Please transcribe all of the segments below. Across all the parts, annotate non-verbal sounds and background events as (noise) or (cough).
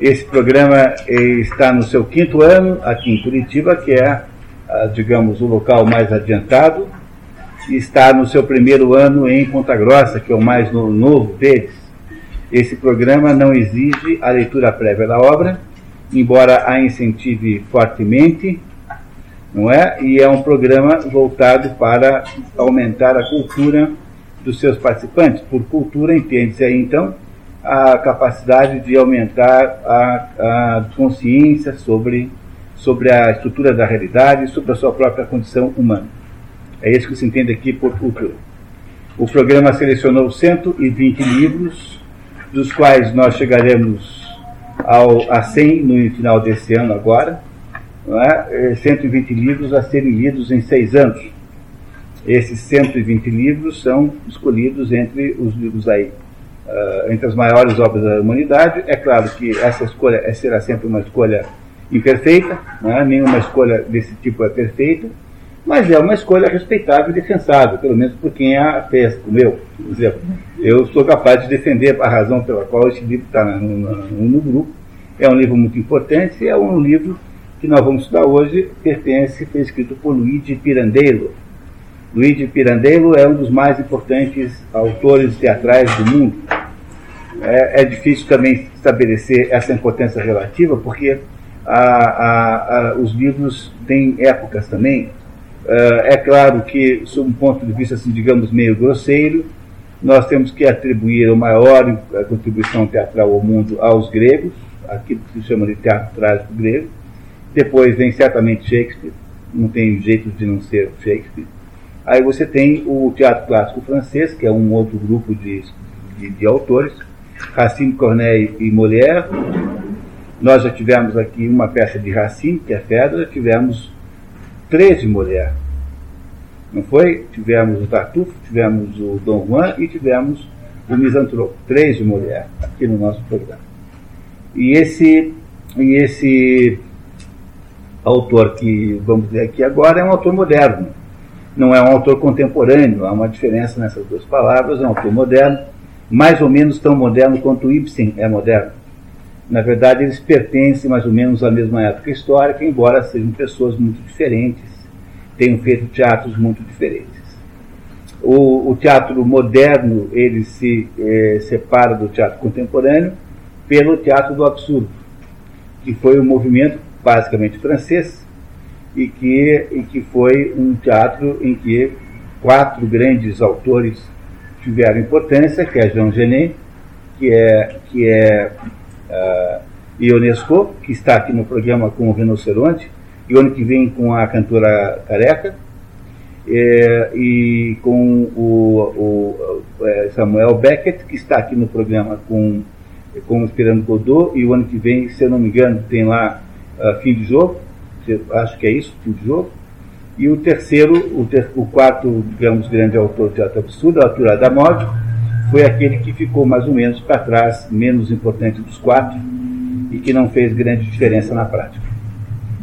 Esse programa eh, está no seu quinto ano aqui em Curitiba, que é, ah, digamos, o local mais adiantado, e está no seu primeiro ano em Ponta Grossa, que é o mais novo deles. Esse programa não exige a leitura prévia da obra, embora a incentive fortemente, não é? E é um programa voltado para aumentar a cultura dos seus participantes. Por cultura entende-se aí então a capacidade de aumentar a, a consciência sobre, sobre a estrutura da realidade, sobre a sua própria condição humana. É isso que se entende aqui por cultura. O programa selecionou 120 livros, dos quais nós chegaremos ao, a 100 no final desse ano agora, não é? 120 é, livros a serem lidos em seis anos. Esses 120 livros são escolhidos entre os livros aí, uh, entre as maiores obras da humanidade. É claro que essa escolha será sempre uma escolha imperfeita, é? nenhuma escolha desse tipo é perfeita, mas é uma escolha respeitável e defensável, pelo menos por quem a fez, como eu, por exemplo. Eu sou capaz de defender a razão pela qual esse livro está no, no, no grupo. É um livro muito importante, é um livro que nós vamos estudar hoje, pertence, foi escrito por Luigi Pirandello. Luigi Pirandello é um dos mais importantes autores teatrais do mundo. É, é difícil também estabelecer essa importância relativa, porque a, a, a, os livros têm épocas também. Uh, é claro que, sob um ponto de vista, assim, digamos, meio grosseiro, nós temos que atribuir a maior contribuição teatral ao mundo aos gregos, aquilo que se chama de teatro trágico grego, depois vem certamente Shakespeare, não tem jeito de não ser Shakespeare. Aí você tem o teatro clássico francês, que é um outro grupo de, de, de autores, Racine, Corneille e Molière. Nós já tivemos aqui uma peça de Racine, que é Fedra, tivemos três de Molière. Não foi? Tivemos o Tartufo, tivemos o Dom Juan e tivemos o Misantropo. Três de Molière, aqui no nosso programa. E esse, e esse autor que vamos ver aqui agora é um autor moderno, não é um autor contemporâneo, há uma diferença nessas duas palavras, é um autor moderno, mais ou menos tão moderno quanto Ibsen é moderno. Na verdade, eles pertencem mais ou menos à mesma época histórica, embora sejam pessoas muito diferentes, tenham feito teatros muito diferentes. O, o teatro moderno ele se eh, separa do teatro contemporâneo pelo teatro do absurdo, que foi um movimento basicamente francês, e que, e que foi um teatro em que quatro grandes autores tiveram importância, que é Jean Genet, que é, que é uh, Ionesco, que está aqui no programa com o Rinoceronte, e ano que vem com a cantora Careca, é, e com o, o, é, Samuel Beckett, que está aqui no programa com, com o Esperando Godot, e o ano que vem, se eu não me engano, tem lá uh, fim de jogo, acho que é isso, fim de jogo. E o terceiro, o, ter, o quarto, digamos, grande autor de teatro absurdo, Arthur Adamodio, foi aquele que ficou mais ou menos para trás, menos importante dos quatro, e que não fez grande diferença na prática.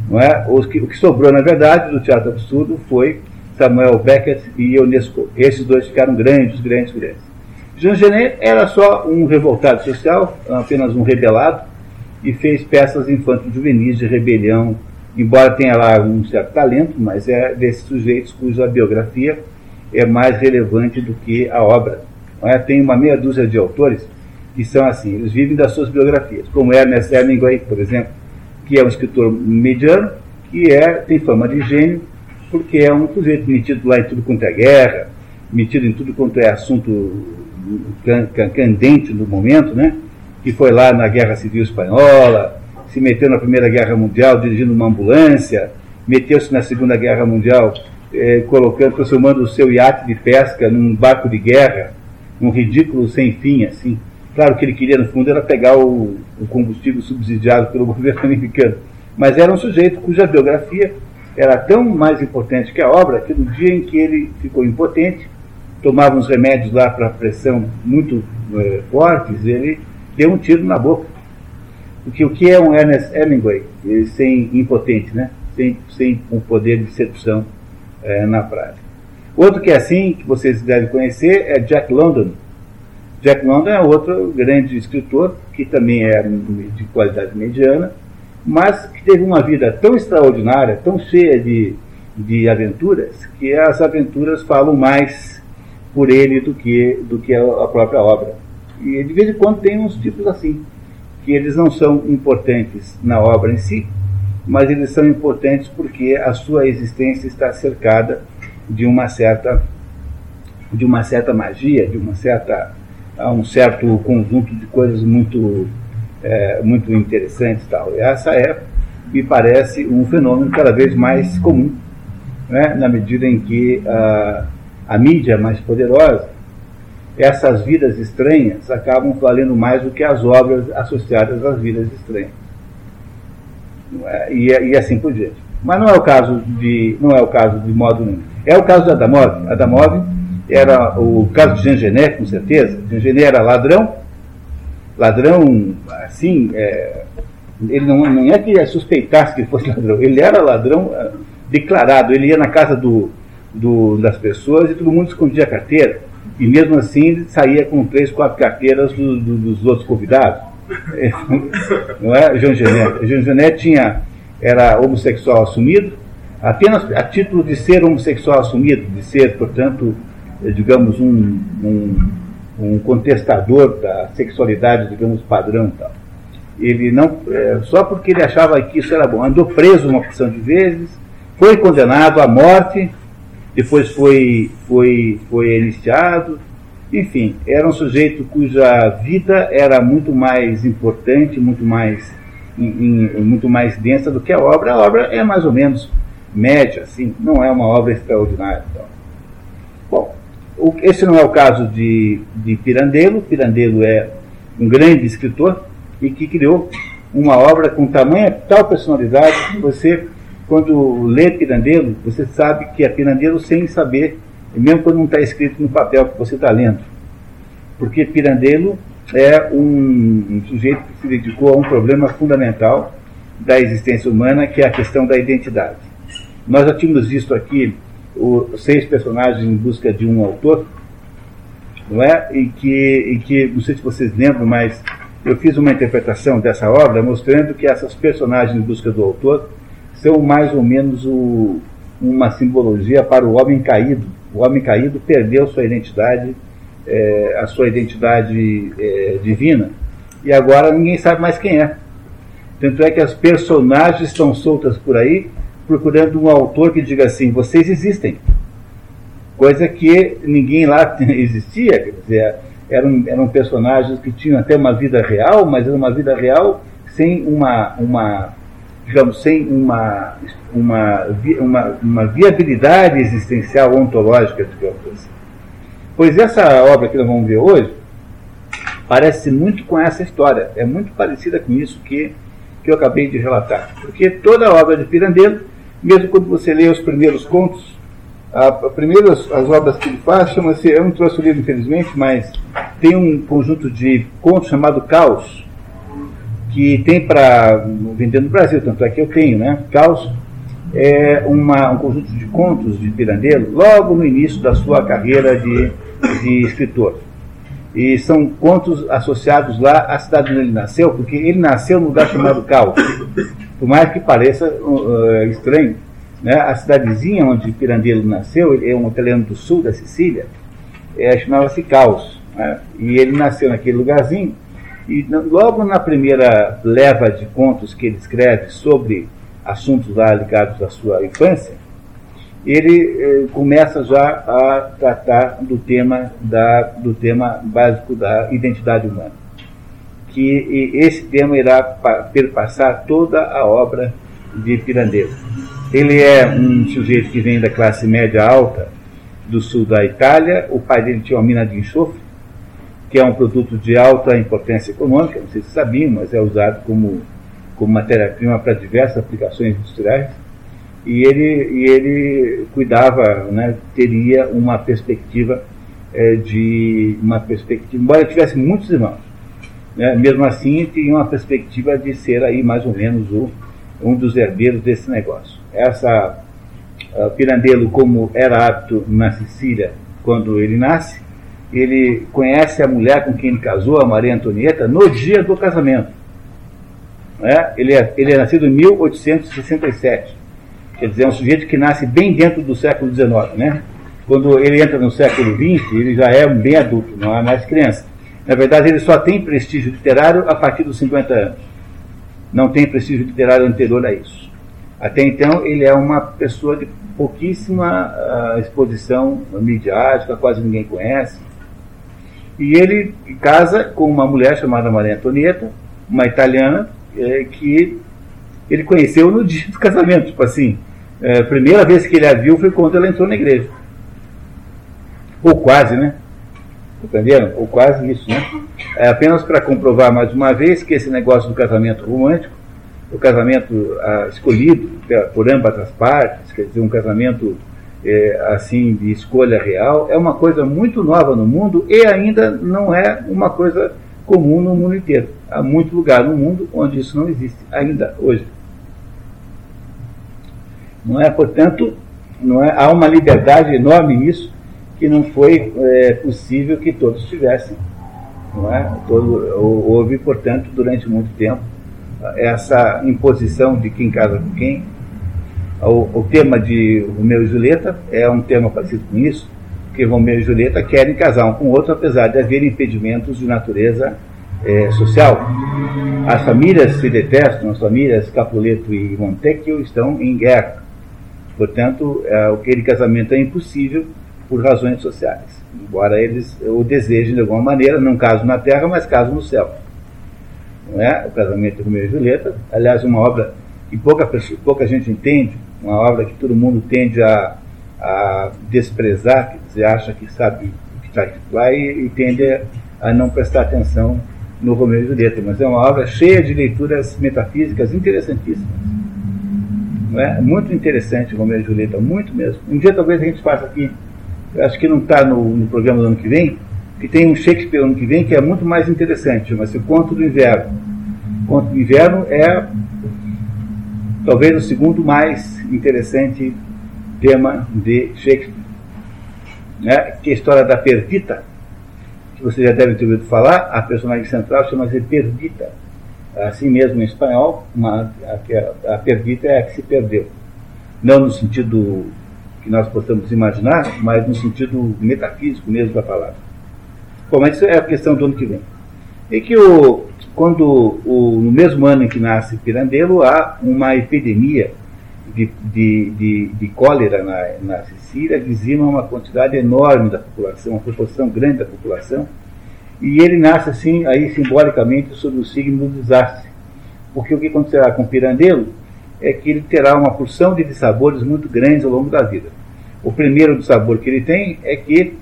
Não é? o, que, o que sobrou, na verdade, do teatro absurdo foi Samuel Beckett e Ionesco. Esses dois ficaram grandes, grandes, grandes. Jean Genet era só um revoltado social, apenas um rebelado, e fez peças infanto-juvenis de rebelião, embora tenha lá um certo talento, mas é desses sujeitos cuja biografia é mais relevante do que a obra. É? Tem uma meia dúzia de autores que são assim, eles vivem das suas biografias, como Ernest Hemingway, por exemplo, que é um escritor mediano, que é, tem fama de gênio, porque é um sujeito metido lá em tudo quanto é guerra, metido em tudo quanto é assunto candente no momento, né? que foi lá na Guerra Civil Espanhola, se meteu na Primeira Guerra Mundial dirigindo uma ambulância, meteu-se na Segunda Guerra Mundial eh, colocando, transformando o seu iate de pesca num barco de guerra, um ridículo sem fim, assim. Claro que ele queria, no fundo, era pegar o, o combustível subsidiado pelo (laughs) governo americano. Mas era um sujeito cuja biografia era tão mais importante que a obra que no dia em que ele ficou impotente, tomava uns remédios lá para pressão muito eh, fortes, ele deu um tiro na boca. Porque o que é um Ernest Hemingway sem impotente, né? sem, sem um poder de sedução é, na prática? Outro que é assim, que vocês devem conhecer, é Jack London, Jack London é outro grande escritor, que também é de qualidade mediana, mas que teve uma vida tão extraordinária, tão cheia de, de aventuras, que as aventuras falam mais por ele do que, do que a própria obra. E de vez em quando tem uns tipos assim, que eles não são importantes na obra em si, mas eles são importantes porque a sua existência está cercada de uma certa de uma certa magia, de uma certa um certo conjunto de coisas muito é, muito interessantes tal. E essa é, me parece, um fenômeno cada vez mais comum, né, na medida em que a, a mídia mais poderosa, essas vidas estranhas acabam valendo mais do que as obras associadas às vidas estranhas. É? E, e, assim por diante. Mas não é o caso de, não é o caso de modo nenhum. É o caso de Adamov. Adamov era o caso de Jean Genet, com certeza. Jean Genet era ladrão, ladrão, assim, é, ele não, não é que suspeitasse que fosse ladrão, ele era ladrão é, declarado. Ele ia na casa do, do, das pessoas e todo mundo escondia a carteira. E mesmo assim saía com três, quatro carteiras do, do, dos outros convidados. Não é, Jean Genet? Jean Genet tinha, era homossexual assumido, apenas a título de ser homossexual assumido, de ser, portanto, digamos, um, um, um contestador da sexualidade, digamos, padrão tal. Ele não, é, só porque ele achava que isso era bom, andou preso uma porção de vezes, foi condenado à morte, depois foi, foi, foi iniciado, enfim, era um sujeito cuja vida era muito mais importante, muito mais, in, in, muito mais densa do que a obra. A obra é mais ou menos média, assim, não é uma obra extraordinária. Então. Bom, o, esse não é o caso de, de Pirandello. Pirandello é um grande escritor e que criou uma obra com tamanha tal personalidade que você, quando lê Pirandello, você sabe que é Pirandello sem saber mesmo quando não está escrito no papel que você está lendo. Porque Pirandello é um, um, sujeito que se dedicou a um problema fundamental da existência humana, que é a questão da identidade. Nós já tínhamos visto aqui os seis personagens em busca de um autor, não é? E que, e que, não sei se vocês lembram, mas eu fiz uma interpretação dessa obra mostrando que essas personagens em busca do autor são mais ou menos o, uma simbologia para o homem caído o homem caído perdeu sua identidade, é, a sua identidade é, divina, e agora ninguém sabe mais quem é. Tanto é que as personagens estão soltas por aí, procurando um autor que diga assim: vocês existem. Coisa que ninguém lá (laughs) existia, quer dizer, eram, eram personagens que tinham até uma vida real, mas era uma vida real sem uma, uma digamos, sem uma, uma, uma, uma viabilidade existencial ontológica, digamos assim. Pois essa obra que nós vamos ver hoje parece muito com essa história, é muito parecida com isso que, que eu acabei de relatar. Porque toda a obra de Pirandello, mesmo quando você lê os primeiros contos, a, a primeiras as obras que ele faz chama-se, eu não trouxe o livro infelizmente, mas tem um conjunto de contos chamado Caos, que tem para vender no Brasil, tanto é que eu tenho, né? Caos é uma, um conjunto de contos de Pirandello logo no início da sua carreira de, de escritor. E são contos associados lá à cidade onde ele nasceu, porque ele nasceu num lugar chamado Caos. Por mais que pareça uh, estranho, né? a cidadezinha onde Pirandello nasceu, ele é um italiano do sul da Sicília, é, chamava-se Caos. Né? E ele nasceu naquele lugarzinho e logo na primeira leva de contos que ele escreve sobre assuntos lá ligados à sua infância, ele eh, começa já a tratar do tema, da, do tema básico da identidade humana. Que esse tema irá perpassar toda a obra de Pirandello. Ele é um sujeito que vem da classe média alta do sul da Itália, o pai dele tinha uma mina de enxofre, que é um produto de alta importância econômica, não sei se sabiam, mas é usado como, como matéria-prima para diversas aplicações industriais. E ele, e ele cuidava, né, teria uma perspectiva é, de uma perspectiva, embora tivesse muitos irmãos, né, mesmo assim tinha uma perspectiva de ser aí mais ou menos o, um dos herdeiros desse negócio. Essa uh, Pirandello, como era hábito na Sicília quando ele nasce, ele conhece a mulher com quem ele casou, a Maria Antonieta, no dia do casamento. É? Ele, é, ele é nascido em 1867. Quer dizer, é um sujeito que nasce bem dentro do século XIX. Né? Quando ele entra no século XX, ele já é bem adulto, não é mais criança. Na verdade, ele só tem prestígio literário a partir dos 50 anos. Não tem prestígio literário anterior a isso. Até então, ele é uma pessoa de pouquíssima uh, exposição midiática, quase ninguém conhece. E ele casa com uma mulher chamada Maria Antonieta, uma italiana, é, que ele conheceu no dia do casamento. Tipo assim, é, a primeira vez que ele a viu foi quando ela entrou na igreja. Ou quase, né? Entenderam? Ou quase isso, né? É apenas para comprovar mais uma vez que esse negócio do casamento romântico, o casamento ah, escolhido por ambas as partes, quer dizer, um casamento é, assim de escolha real, é uma coisa muito nova no mundo e ainda não é uma coisa comum no mundo inteiro. Há muito lugar no mundo onde isso não existe ainda hoje. Não é, portanto, não é, há uma liberdade enorme nisso que não foi é, possível que todos tivessem. Não é? Todo, houve, portanto, durante muito tempo, essa imposição de quem casa com quem. O, o tema de Romeu e Julieta é um tema parecido com isso, porque Romeu e Julieta querem casar um com o outro, apesar de haver impedimentos de natureza é, social. As famílias se detestam, as famílias Capuleto e Montecchio estão em guerra. Portanto, é, aquele casamento é impossível por razões sociais, embora eles o desejem de alguma maneira, não caso na terra, mas caso no céu. Não é? O casamento de Romeu e Julieta, aliás, uma obra que pouca, pouca gente entende, uma obra que todo mundo tende a, a desprezar, quer dizer, acha que sabe o que está lá e, e tende a não prestar atenção no Romeu e Julieta, mas é uma obra cheia de leituras metafísicas interessantíssimas. Não é? Muito interessante Romeu e Julieta, muito mesmo. Um dia talvez a gente faça aqui acho que não está no, no, programa do ano que vem, que tem um Shakespeare ano que vem que é muito mais interessante, chama-se O Conto do Inverno. O Conto do Inverno é talvez o segundo mais interessante tema de Shakespeare, né? que é a história da Perdita, que você já deve ter ouvido falar, a personagem central chama-se Perdita. Assim mesmo em espanhol, uma, a, a Perdita é a que se perdeu. Não no sentido que nós possamos imaginar, mas no sentido metafísico mesmo da palavra. Bom, mas isso é a questão do ano que vem. E que o, quando o, no mesmo ano em que nasce Pirandello, há uma epidemia de, de, de, de cólera na, na Sicília, dizima uma quantidade enorme da população, uma proporção grande da população, e ele nasce assim, aí simbolicamente, sob o signo do desastre. Porque o que acontecerá com Pirandello é que ele terá uma porção de dissabores muito grandes ao longo da vida. O primeiro dissabor que ele tem é que,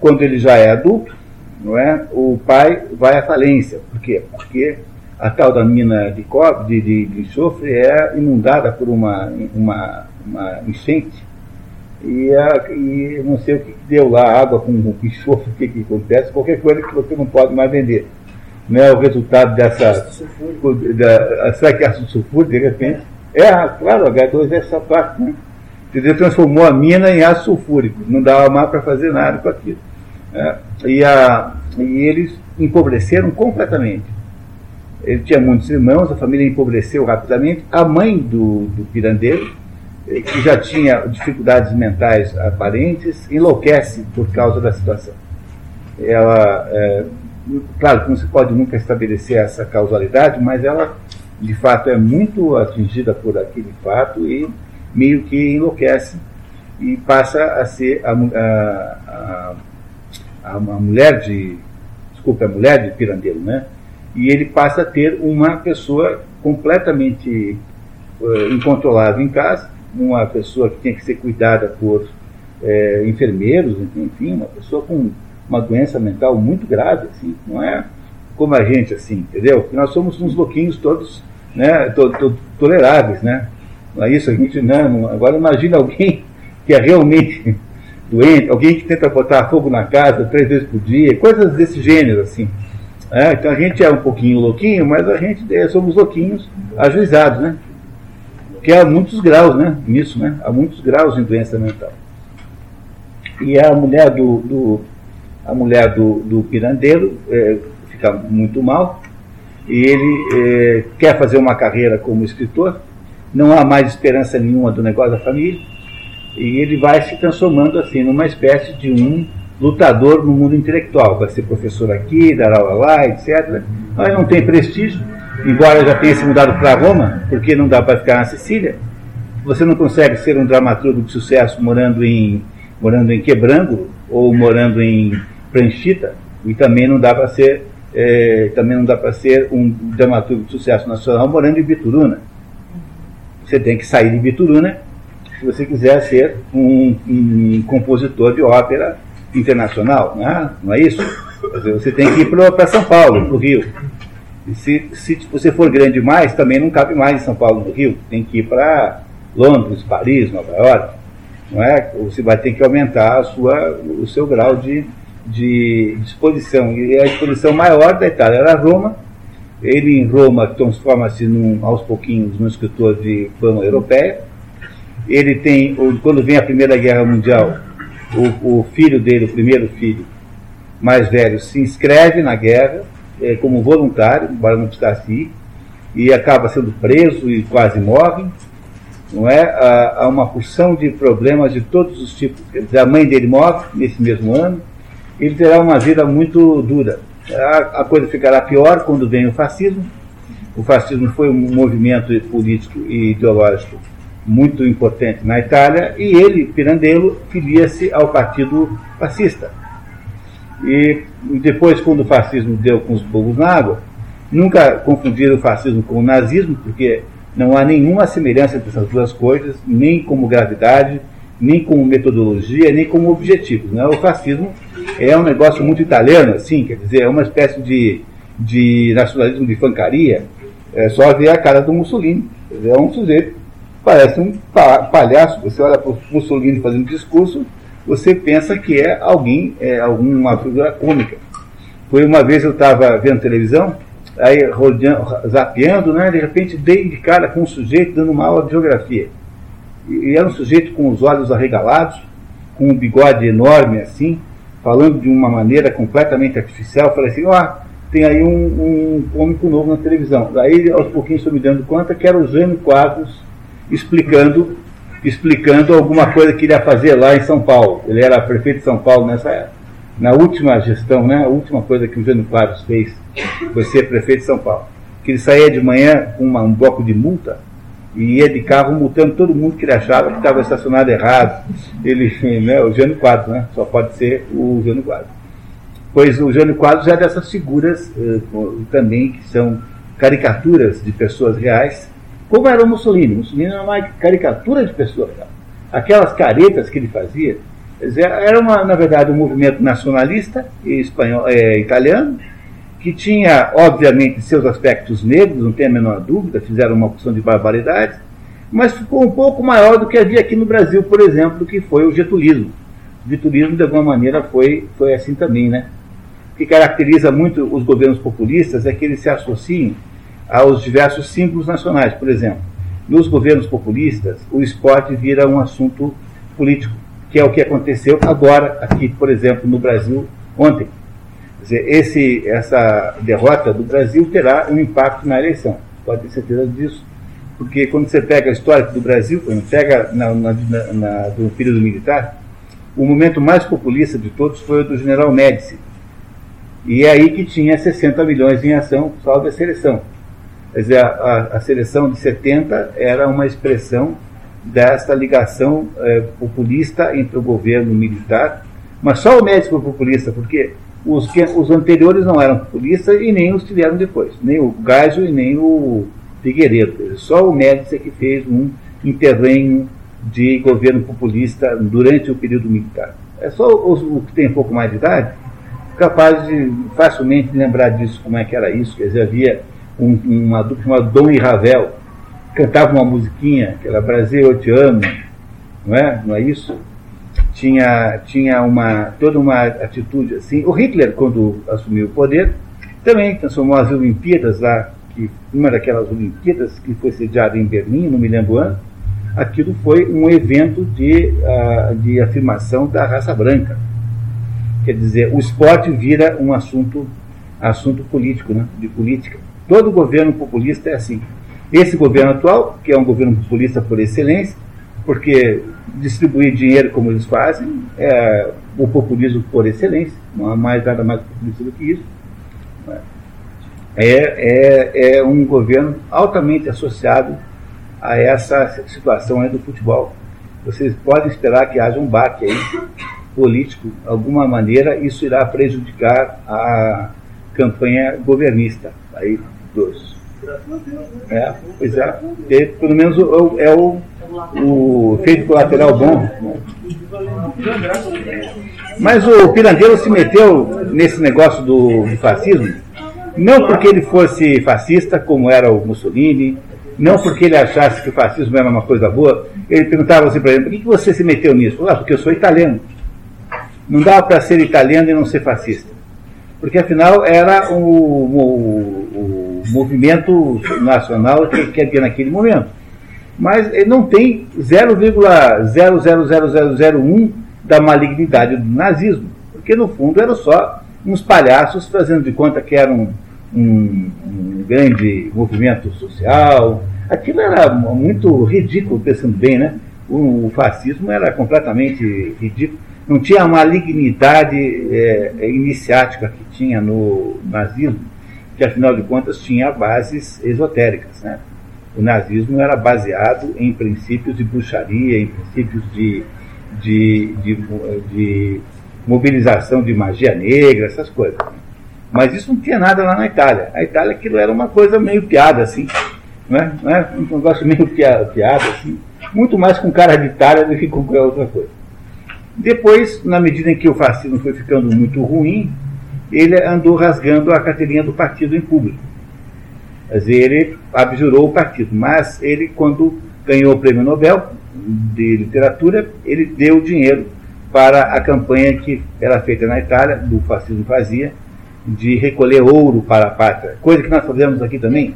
quando ele já é adulto, não é, o pai vai à falência. Por quê? Porque a tal da mina de cobre, de, de, de enxofre, é inundada por uma, uma, uma enchente. E, a, e não sei o que deu lá, água com, enxofre, o que, que acontece, qualquer coisa que você não pode mais vender não é o resultado dessa. Da, será que é ácido sulfúrico, de repente? É, claro, H2 é essa parte, né? Entendeu? Transformou a mina em ácido sulfúrico. Não dava mais para fazer nada com aquilo. É, e, a, e eles empobreceram completamente. Ele tinha muitos irmãos, a família empobreceu rapidamente. A mãe do, do pirandeiro, eh, que já tinha dificuldades mentais aparentes, enlouquece por causa da situação. Ela é, Claro que não se pode nunca estabelecer essa causalidade, mas ela de fato é muito atingida por aquele fato e meio que enlouquece e passa a ser a, a, a, a mulher de desculpa, a mulher de Pirandello, né? E ele passa a ter uma pessoa completamente uh, incontrolável em casa, uma pessoa que tem que ser cuidada por uh, enfermeiros, enfim, uma pessoa com uma doença mental muito grave, assim, não é como a gente, assim, entendeu? Nós somos uns louquinhos todos, né, to, to, toleráveis, né? Não é isso, a gente, né, agora imagina alguém (laughs) que é realmente doente, alguém que tenta botar fogo na casa três vezes por dia, coisas desse gênero, assim. É, então a gente é um pouquinho louquinho, mas a gente é, somos louquinhos ajuizados, né? Que há muitos graus, né? Nisso, né? Há muitos graus em doença mental. E a mulher do, do a mulher do, do Pirandello é, fica muito mal e ele é, quer fazer uma carreira como escritor, não há mais esperança nenhuma do negócio da família e ele vai se transformando assim numa espécie de um lutador no mundo intelectual, vai ser professor aqui, dar aula lá, etc. Mas não tem prestígio, embora já tenha se mudado para Roma, porque não dá para ficar na Sicília. Você não consegue ser um dramaturgo de sucesso morando em, morando em Quebrango ou morando em Pranchita, e também não dá para ser é, também não dá para ser um dramaturgo de sucesso nacional morando em Bituruna. Você tem que sair de Bituruna se você quiser ser um, um compositor de ópera internacional, não é, não é isso? Você tem que ir para São Paulo, para o Rio. E se, se você for grande demais, também não cabe mais em São Paulo, no Rio. Tem que ir para Londres, Paris, Nova York. Não é? Você vai ter que aumentar a sua, o seu grau de, de exposição. E a exposição maior da Itália era Roma. Ele em Roma transforma-se aos pouquinhos num escritor de fama europeia. Ele tem, quando vem a Primeira Guerra Mundial, o, o filho dele, o primeiro filho mais velho, se inscreve na guerra é, como voluntário, embora não precisasse ir, e acaba sendo preso e quase morre. Não é? Há, há uma porção de problemas de todos os tipos. A mãe dele morre nesse mesmo ano, ele terá uma vida muito dura. A, a coisa ficará pior quando vem o fascismo. O fascismo foi um movimento político e ideológico muito importante na Itália, e ele, Pirandello, filia-se ao partido fascista. E depois, quando o fascismo deu com os burros na água, nunca confundiram o fascismo com o nazismo, porque não há nenhuma semelhança entre essas duas coisas, nem como gravidade, nem como metodologia, nem como objetivos. Né? O fascismo é um negócio muito italiano, assim, quer dizer, é uma espécie de, de nacionalismo de fancaria, é só ver a cara do Mussolini. É um sujeito parece um palhaço. Você olha para o Mussolini fazendo discurso, você pensa que é alguém, é alguma figura cômica. Foi uma vez eu estava vendo televisão, aí rodeando, zapeando, né, de repente dei de cara com um sujeito dando uma aula de geografia. E era um sujeito com os olhos arregalados, com um bigode enorme assim, falando de uma maneira completamente artificial. Eu falei assim, ó, tem aí um, um cômico novo na televisão. Daí aos pouquinhos estou me dando conta que era o Jânio Quadros explicando, explicando alguma coisa que ele ia fazer lá em São Paulo. Ele era prefeito de São Paulo nessa época. Na última gestão, né, a última coisa que o Jânio Quadros fez foi ser prefeito de São Paulo. Que ele saía de manhã com uma, um bloco de multa e ia de carro multando todo mundo que ele achava que estava estacionado errado. Ele, (laughs) né, o Jânio Quadros, né, só pode ser o Jânio Quadros. Pois o Jânio Quadros é dessas figuras eh, também que são caricaturas de pessoas reais como era o Mussolini. Mussolini era uma caricatura de pessoa. Aquelas caretas que ele fazia, era uma, na verdade um movimento nacionalista espanhol, é, italiano, que tinha, obviamente, seus aspectos negros, não tem a menor dúvida, fizeram uma opção de barbaridades, mas ficou um pouco maior do que havia aqui no Brasil, por exemplo, que foi o getulismo. O getulismo, de alguma maneira, foi, foi assim também, né? O que caracteriza muito os governos populistas é que eles se associam aos diversos símbolos nacionais. Por exemplo, nos governos populistas, o esporte vira um assunto político, que é o que aconteceu agora, aqui, por exemplo, no Brasil, ontem. Quer dizer, esse, essa derrota do Brasil terá um impacto na eleição, pode ter certeza disso, porque quando você pega a história do Brasil, quando pega na, na, na, do período militar, o momento mais populista de todos foi o do general Médici. E é aí que tinha 60 milhões em ação, salvo a seleção. Quer dizer, a, a, seleção de 70 era uma expressão dessa ligação é, populista entre o governo militar, mas só o Médici foi populista, porque os, que, os anteriores não eram populistas e nem os que vieram depois, nem o Geisel e nem o Figueiredo. Só o Médici é que fez um intervenho de governo populista durante o período militar. É só os, o que tem um pouco mais de idade capaz de facilmente lembrar disso, como é que era isso, quer dizer, havia um, uma dupla chamada Dom e Ravel, cantava uma musiquinha, que era Brasil, eu te amo, não é? Não é isso? Tinha, tinha uma, toda uma atitude assim. O Hitler, quando assumiu o poder, também transformou as Olimpíadas lá, que uma daquelas Olimpíadas que foi sediada em Berlim, não me lembro o ano, aquilo foi um evento de, uh, de afirmação da raça branca. Quer dizer, o esporte vira um assunto, assunto político, né? de política. Todo governo populista é assim. Esse governo atual, que é um governo populista por excelência, porque distribuir dinheiro como eles fazem é o populismo por excelência, não há mais nada mais populista do que isso. É, é, é um governo altamente associado a essa situação aí do futebol. Vocês podem esperar que haja um baque aí político, de alguma maneira, isso irá prejudicar a campanha governista aí dos. É, pois é, e, pelo menos é o, o efeito colateral bom. Mas o Pirandello se meteu nesse negócio do, do fascismo, não porque ele fosse fascista, como era o Mussolini, não porque ele achasse que o fascismo era uma coisa boa, ele perguntava assim para ele, por que você se meteu nisso? Ah, porque eu sou italiano. Não dava para ser italiano e não ser fascista. Porque afinal era o, o, o movimento nacional que, havia naquele momento. Mas ele não tem 0,000001 da malignidade do nazismo. Porque no fundo eram só uns palhaços fazendo de conta que eram um, um grande movimento social. Aquilo era muito ridículo, pensando bem, né? O, o fascismo era completamente ridículo. Não tinha a malignidade é, iniciática que tinha no nazismo, que afinal de contas tinha bases esotéricas. Né? O nazismo era baseado em princípios de bruxaria, em princípios de, de, de, de mobilização de magia negra, essas coisas. Mas isso não tinha nada lá na Itália. A Itália aquilo era uma coisa meio piada, assim. Não é? Não é? Um negócio meio piada, piada, assim. Muito mais com cara de Itália do que com qualquer outra coisa. Depois, na medida em que o fascismo foi ficando muito ruim, ele andou rasgando a carteirinha do partido em público. Quer dizer, ele abjurou o partido. Mas ele, quando ganhou o prêmio Nobel de literatura, ele deu dinheiro para a campanha que era feita na Itália, do fascismo fazia, de recolher ouro para a pátria, coisa que nós fazemos aqui também.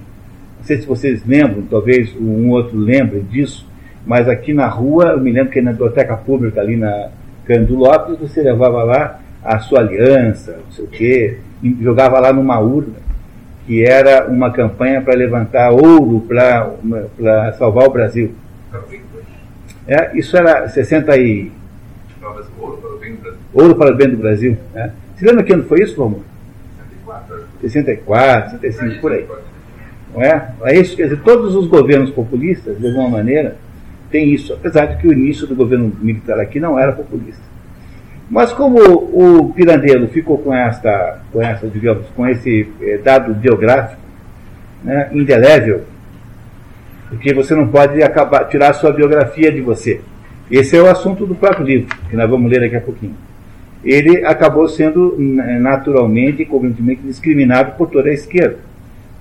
Não sei se vocês lembram, talvez um outro lembre disso, mas aqui na rua, eu me lembro que na biblioteca pública ali na Cândido Lopes, você levava lá a sua aliança, não sei o quê, jogava lá numa urna, que era uma campanha para levantar ouro para salvar o Brasil. É, isso era 60 e... Ouro para o bem do Brasil. É. Você lembra que ano foi isso, Romulo? 64, 65, por aí. Não é? é isso, quer dizer, todos os governos populistas, de alguma maneira, têm isso, apesar de que o início do governo militar aqui não era populista. Mas como o Pirandello ficou com esta, com essa, digamos, com esse eh, dado biográfico né, indelével, porque você não pode acabar, tirar a sua biografia de você. Esse é o assunto do próprio livro, que nós vamos ler daqui a pouquinho ele acabou sendo naturalmente e convenientemente discriminado por toda a esquerda,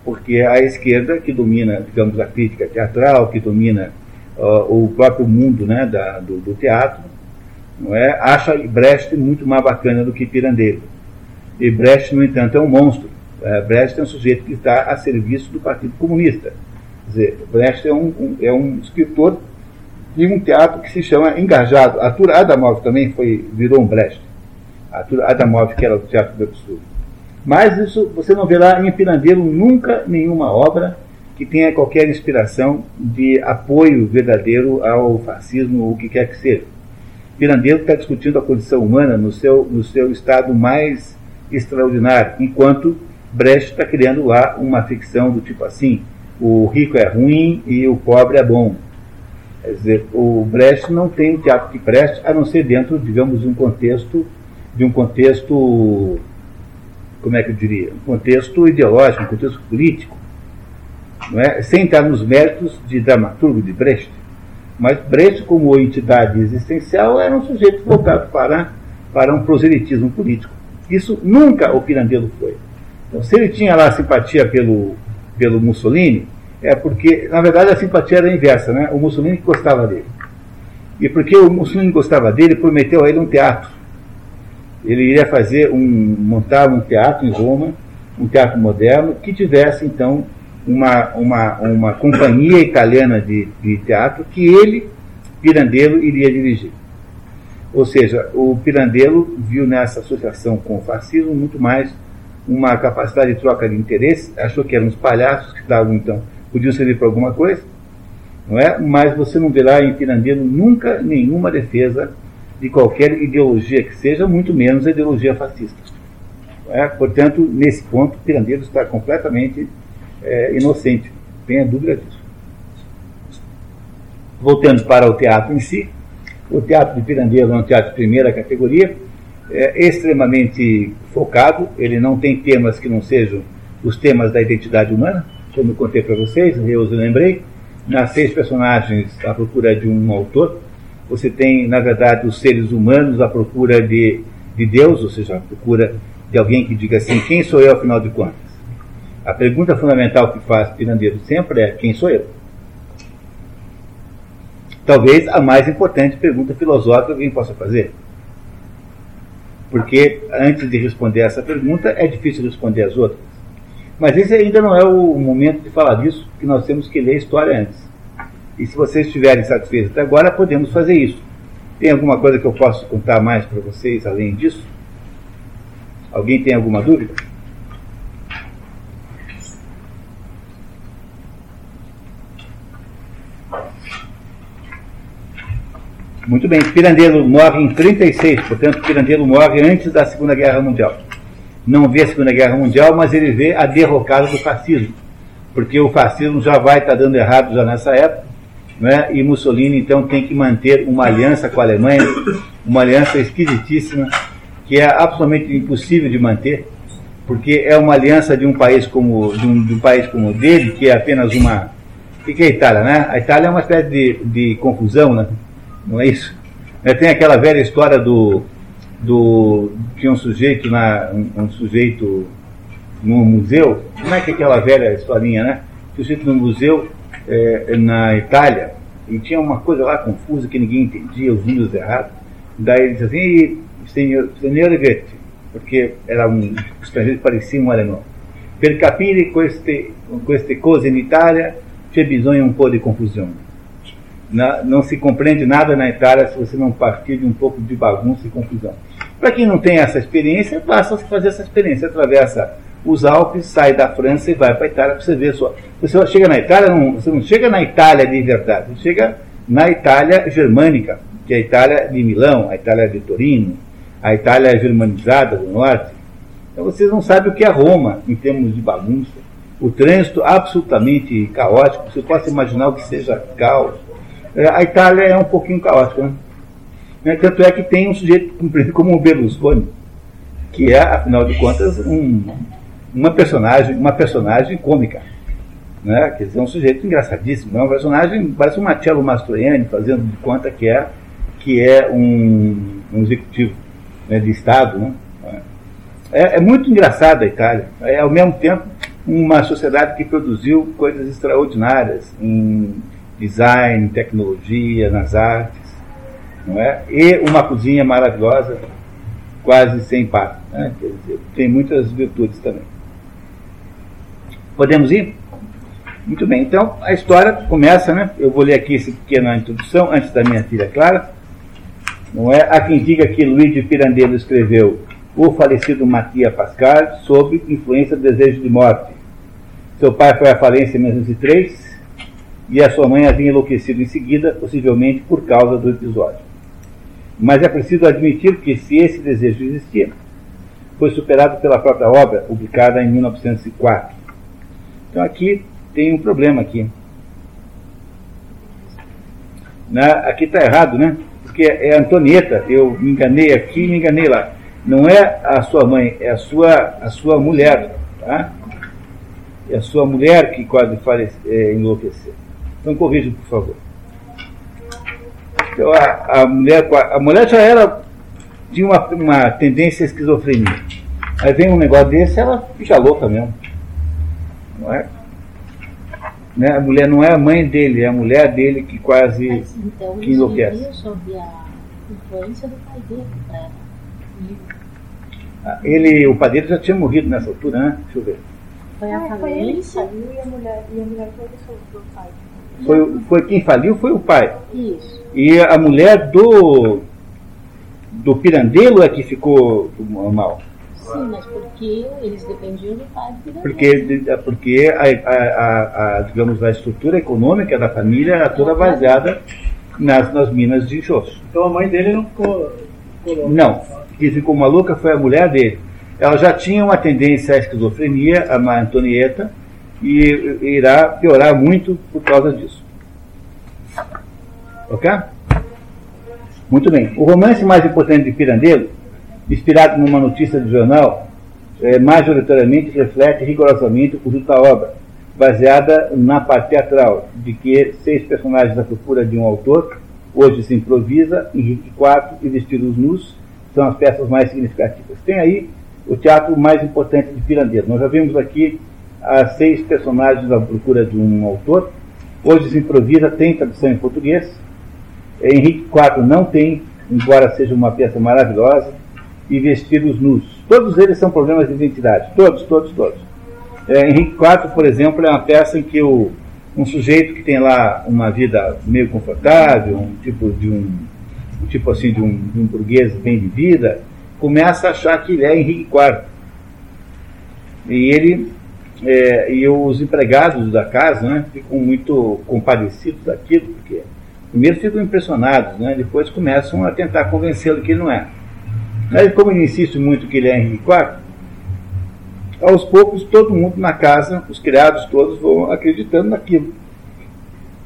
porque a esquerda que domina, digamos, a crítica teatral, que domina uh, o próprio mundo né, da, do, do, teatro, não é, acha Brecht muito mais bacana do que Pirandello. E Brecht, no entanto, é um monstro. Uh, Brecht é um sujeito que está a serviço do Partido Comunista. Quer dizer, Brecht é um, um, é um escritor de um teatro que se chama Engajado. Arthur Adamov também foi, virou um Brecht. Adamov, que era o Teatro do Absurdo. Mas isso você não vê lá em Pirandello nunca nenhuma obra que tenha qualquer inspiração de apoio verdadeiro ao fascismo ou o que quer que seja. Pirandello está discutindo a condição humana no seu, no seu estado mais extraordinário, enquanto Brecht está criando lá uma ficção do tipo assim: o rico é ruim e o pobre é bom. Quer dizer, o Brecht não tem teatro que preste, a não ser dentro, digamos, de um contexto de um contexto, como é que eu diria, um contexto ideológico, um contexto político, não é? sem estar nos méritos de dramaturgo de Brecht. Mas Brecht, como entidade existencial, era um sujeito voltado para, para um proselitismo político. Isso nunca o Pirandello foi. Então, se ele tinha lá simpatia pelo, pelo Mussolini, é porque, na verdade, a simpatia era a inversa, né? O Mussolini gostava dele. E porque o Mussolini gostava dele, prometeu a ele um teatro ele iria fazer um, montar um teatro em Roma, um teatro moderno, que tivesse então uma, uma, uma companhia italiana de, de teatro que ele, Pirandello, iria dirigir. Ou seja, o Pirandello viu nessa associação com o fascismo muito mais uma capacidade de troca de interesse, achou que eram os palhaços que estavam então, podiam servir para alguma coisa, não é? Mas você não verá em Pirandello nunca nenhuma defesa de qualquer ideologia que seja, muito menos a ideologia fascista. É? Portanto, nesse ponto, Pirandello está completamente é, inocente, tenha dúvida disso. Voltando para o teatro em si, o teatro de Pirandello é um teatro de primeira categoria, é extremamente focado, ele não tem temas que não sejam os temas da identidade humana, como eu contei para vocês, eu os lembrei, nas seis personagens à procura de um autor, você tem, na verdade, os seres humanos à procura de, de Deus, ou seja, à procura de alguém que diga assim: quem sou eu, afinal de contas? A pergunta fundamental que faz Pirandello sempre é: quem sou eu? Talvez a mais importante pergunta filosófica que alguém possa fazer. Porque antes de responder essa pergunta, é difícil responder as outras. Mas esse ainda não é o momento de falar disso, que nós temos que ler a história antes. E se vocês estiverem satisfeitos até agora, podemos fazer isso. Tem alguma coisa que eu posso contar mais para vocês além disso? Alguém tem alguma dúvida? Muito bem, Pirandello morre em 36, portanto, Pirandello morre antes da Segunda Guerra Mundial. Não vê a Segunda Guerra Mundial, mas ele vê a derrocada do fascismo, porque o fascismo já vai estar dando errado já nessa época, né? e Mussolini então tem que manter uma aliança com a Alemanha, uma aliança esquisitíssima, que é absolutamente impossível de manter, porque é uma aliança de um país como de um, de um país como o dele, que é apenas uma. O que é a Itália, né? A Itália é uma espécie de, de confusão, né? Não é isso? É, tem aquela velha história do. do tinha um sujeito na. um, um sujeito no museu. Como é que é aquela velha historinha, né? Um sujeito no museu é, na Itália e tinha uma coisa lá confusa que ninguém entendia, os números errados. Daí ele disse assim, senhor, senhor Goethe, porque era um estrangeiro que parecia um alemão. Per capire queste, queste cose in Italia c'è bisogno un po' di confusione. Na, não se compreende nada na Itália se você não partir de um pouco de bagunça e confusão. Para quem não tem essa experiência, basta fazer essa experiência. Atravessa os Alpes, sai da França e vai para a Itália para você ver só. Você chega na Itália, não, você não chega na Itália de verdade, você chega na Itália germânica, que é a Itália de Milão, a Itália de Torino, a Itália germanizada do norte. Então vocês não sabem o que é Roma em termos de bagunça. O trânsito absolutamente caótico, você pode imaginar o que seja caos. É, a Itália é um pouquinho caótica, né? né? Tanto é que tem um sujeito como o Berlusconi, que é, afinal de contas, um, uma personagem, uma personagem cômica. Né? Quer dizer, um sujeito engraçadíssimo. É um personagem, parece um Marcello Mastroianni fazendo de conta que é, que é um, um executivo né, de Estado. Né? É, é, muito engraçada a Itália. É, ao mesmo tempo, uma sociedade que produziu coisas extraordinárias em design, tecnologia, nas artes. Não é? E uma cozinha maravilhosa, quase sem par. Né? Quer dizer, tem muitas virtudes também. Podemos ir? Muito bem, então a história começa, né? Eu vou ler aqui essa pequena introdução antes da minha filha Clara. Não é? Há quem diga que Luigi Pirandello escreveu O falecido Mattia Pascal sob influência do desejo de morte. Seu pai foi à falência em 1903 e a sua mãe havia enlouquecido em seguida, possivelmente por causa do episódio. Mas é preciso admitir que, se esse desejo existia, foi superado pela própria obra, publicada em 1904. Então aqui tem um problema aqui. Na, aqui está errado, né? Porque é Antonieta, eu me enganei aqui me enganei lá. Não é a sua mãe, é a sua, a sua mulher. Tá? É a sua mulher que quase falece, é, enlouqueceu. Então corrija, por favor. Então, a, a, mulher, a mulher já era, tinha uma, uma tendência à esquizofrenia. Aí vem um negócio desse, ela fica louca mesmo. Não é? Né? A mulher não é a mãe dele, é a mulher dele que quase Mas, então, que enlouquece. sobre a influência do pai dele né? Ele, o pai dele já tinha morrido nessa altura, né? Deixa eu ver. Foi a ah, falência e a mulher, e a mulher foi do pai. Foi, foi quem faliu foi o pai. Isso. E a mulher do do Pirandello é que ficou mal. Sim, mas porque eles dependiam do pai do Pirandello. Porque, porque a, a, a, a, digamos, a estrutura econômica da família era toda baseada nas, nas minas de enxofre. Então a mãe dele não ficou. ficou não, quem ficou maluca foi a mulher dele. Ela já tinha uma tendência à esquizofrenia, a Antonieta, e irá piorar muito por causa disso. Ok? Muito bem. O romance mais importante de Pirandello, inspirado numa notícia do jornal, é, majoritariamente reflete rigorosamente o conjunto da obra, baseada na parte teatral, de que seis personagens à procura de um autor, hoje se improvisa, Henrique IV e Vestidos Nus, são as peças mais significativas. Tem aí o teatro mais importante de Pirandello. Nós já vimos aqui as seis personagens à procura de um autor. Hoje se improvisa, tem tradução em português. Henrique IV não tem, embora seja uma peça maravilhosa. E Vestidos Nus. Todos eles são problemas de identidade. Todos, todos, todos. É, Henrique IV, por exemplo, é uma peça em que o, um sujeito que tem lá uma vida meio confortável, um tipo de um, um tipo assim de um, de um burguês bem de vida, começa a achar que ele é Henrique IV. E ele é, e os empregados da casa né, ficam muito compadecidos daquilo, porque primeiro ficam impressionados, né, depois começam a tentar convencê-lo que ele não é. Mas como ele insiste muito que ele é Henrique IV, aos poucos todo mundo na casa, os criados todos vão acreditando naquilo.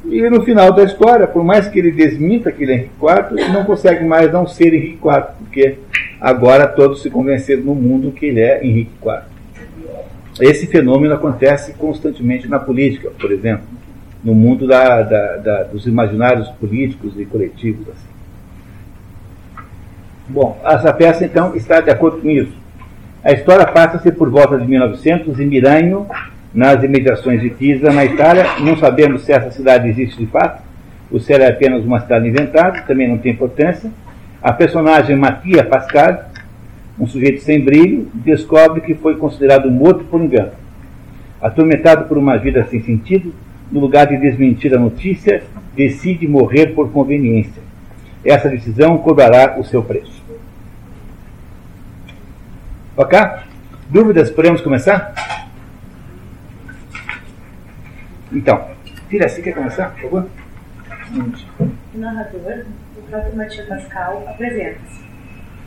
E no final da história, por mais que ele desminta que ele é Henrique IV, ele não consegue mais não ser Henrique IV, porque agora todos se convenceram no mundo que ele é Henrique IV. Esse fenômeno acontece constantemente na política, por exemplo, no mundo da, da, da, dos imaginários políticos e coletivos. Assim. Bom, essa peça então está de acordo com isso. A história passa-se por volta de 1900 em Miranho, nas imediações de Pisa, na Itália. Não sabemos se essa cidade existe de fato, ou se ela é apenas uma cidade inventada, também não tem importância. A personagem Mattia Pascal, um sujeito sem brilho, descobre que foi considerado morto por engano. Atormentado por uma vida sem sentido, no lugar de desmentir a notícia, decide morrer por conveniência. Essa decisão cobrará o seu preço. Ok? Dúvidas? Podemos começar? Então, Tira, você quer começar, por favor? O narrador, o próprio Matias Pascal, apresenta-se.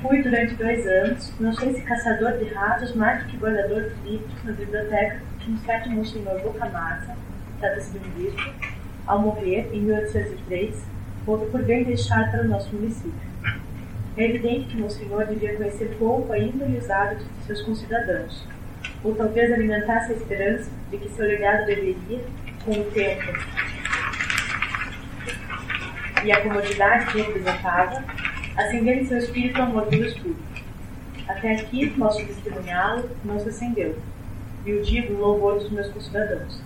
Fui durante dois anos, não sei se caçador de ratos mais do que guardador de livros na biblioteca que um certo monsenhor Bocamassa, trata-se de um bispo, ao morrer, em 1803, houve por bem deixar para o nosso município. É evidente que Monsenhor devia conhecer pouco a índole os hábitos de seus concidadãos, ou talvez alimentasse a esperança de que seu legado deveria, com o tempo e a comodidade que representava, em seu espírito o amor pelo estudo. Até aqui posso testemunhá-lo, não se acendeu, e o digo louvor dos meus concidadãos.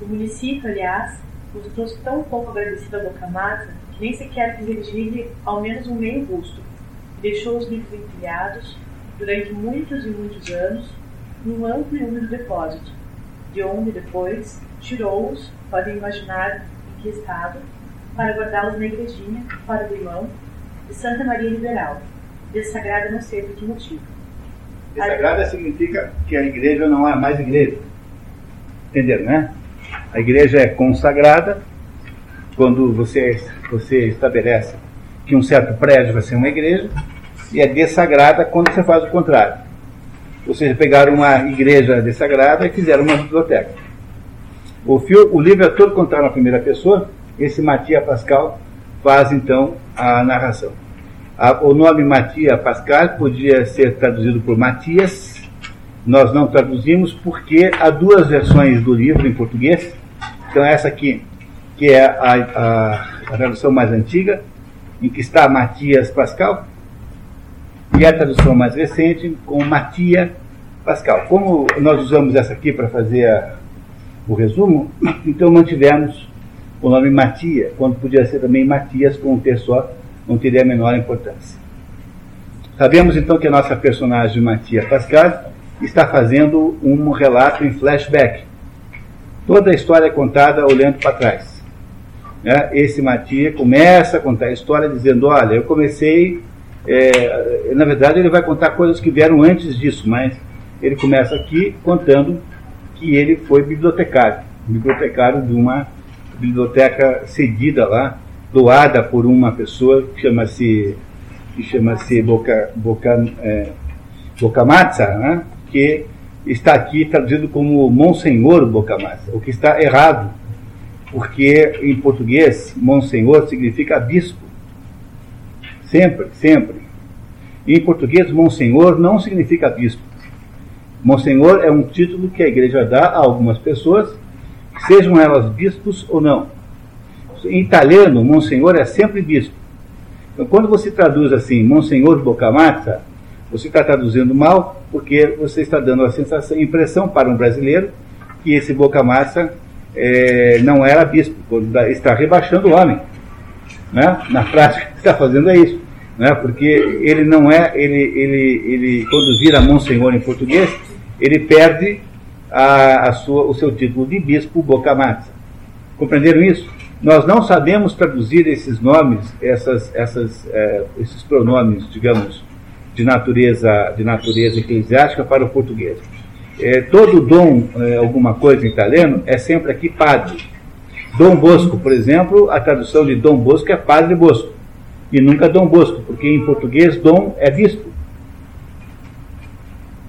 O município, aliás, mostrou-se tão pouco agradecido a Bocamata nem sequer quis erigir ao menos um meio busto. Deixou os livros empilhados, durante muitos e muitos anos, num amplo e úmido depósito, de onde depois tirou-os, podem imaginar em que estado, para guardá-los na igrejinha, fora do irmão, de Santa Maria Liberal, desagrada não sei por que motivo. Desagrada significa que a igreja não é mais igreja. Entenderam, né? A igreja é consagrada quando você, você estabelece que um certo prédio vai ser uma igreja, e é dessagrada quando você faz o contrário. Ou seja, pegaram uma igreja dessagrada e fizeram uma biblioteca. O, fio, o livro é todo contado na primeira pessoa, esse Matia Pascal faz então a narração. A, o nome Matia Pascal podia ser traduzido por Matias, nós não traduzimos porque há duas versões do livro em português. Então, essa aqui que é a, a, a tradução mais antiga, em que está Matias Pascal, e a tradução mais recente com Matia Pascal. Como nós usamos essa aqui para fazer a, o resumo, (coughs) então mantivemos o nome Matia, quando podia ser também Matias com um T só, não teria a menor importância. Sabemos então que a nossa personagem Matia Pascal está fazendo um relato em flashback. Toda a história é contada olhando para trás né, esse Matias começa a contar a história dizendo: Olha, eu comecei É, na verdade, ele vai contar coisas que vieram antes disso, mas ele começa aqui contando que ele foi bibliotecário, bibliotecário de uma biblioteca cedida lá, doada por uma pessoa que chama-se que chama-se Boca, Boca, é, né? que está aqui traduzido como Monsenhor Bocamatza, o que está errado, porque em português Monsenhor significa bispo. Sempre, sempre. E em português, Monsenhor não significa bispo. Monsenhor é um título que a igreja dá a algumas pessoas, sejam elas bispos ou não. Em italiano, Monsenhor é sempre bispo. Então, quando você traduz assim, Monsenhor Bocamazza, você está traduzindo mal, porque você está dando a sensação, impressão para um brasileiro que esse Bocamazza é, não era bispo, está rebaixando o homem. Né? Na prática, está fazendo é isso. Né? Porque ele não é, ele, ele, ele, quando vira Monsenhor em português, ele perde a, a sua, o seu título de bispo Bocamazza. Compreenderam isso? Nós não sabemos traduzir esses nomes, essas, essas, é, esses pronomes, digamos, de natureza, de natureza eclesiástica para o português. É, todo dom, é, alguma coisa em italiano, é sempre aqui padre. Dom Bosco, por exemplo, a tradução de Dom Bosco é Padre Bosco. E nunca Dom Bosco, porque em português Dom é bispo.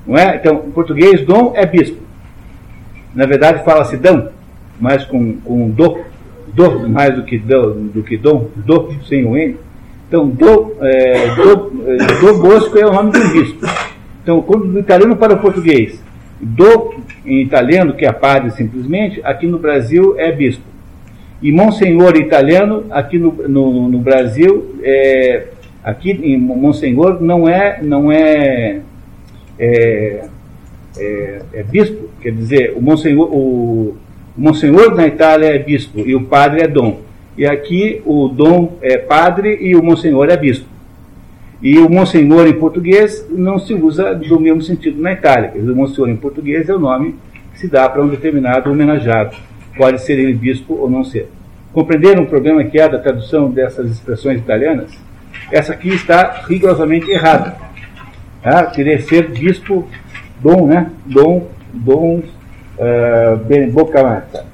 Não é? Então, em português, dom é bispo. Na verdade, fala-se dão, mas com, com do, do mais do que, do, do que dom, do sem o N. Então, do, é, do, é, do Bosco é o nome um bispo. Então, quando do italiano para o português, do em italiano, que é padre simplesmente, aqui no Brasil é bispo. E Monsenhor italiano, aqui no, no, no Brasil, é, aqui em Monsenhor não é, não é é, é, é, bispo, quer dizer, o monsenhor, o, o monsenhor na Itália é bispo e o padre é dom. E aqui o dom é padre e o monsenhor é bispo. E o monsenhor em português não se usa do mesmo sentido na Itália. Quer dizer, o monsenhor em português é o nome que se dá para um determinado homenageado. Pode ser ele bispo ou não ser. Compreenderam o problema que há da tradução dessas expressões italianas? Essa aqui está rigorosamente errada ah, querer ser bispo Dom, né? Dom, Dom uh, ben, Bocamata.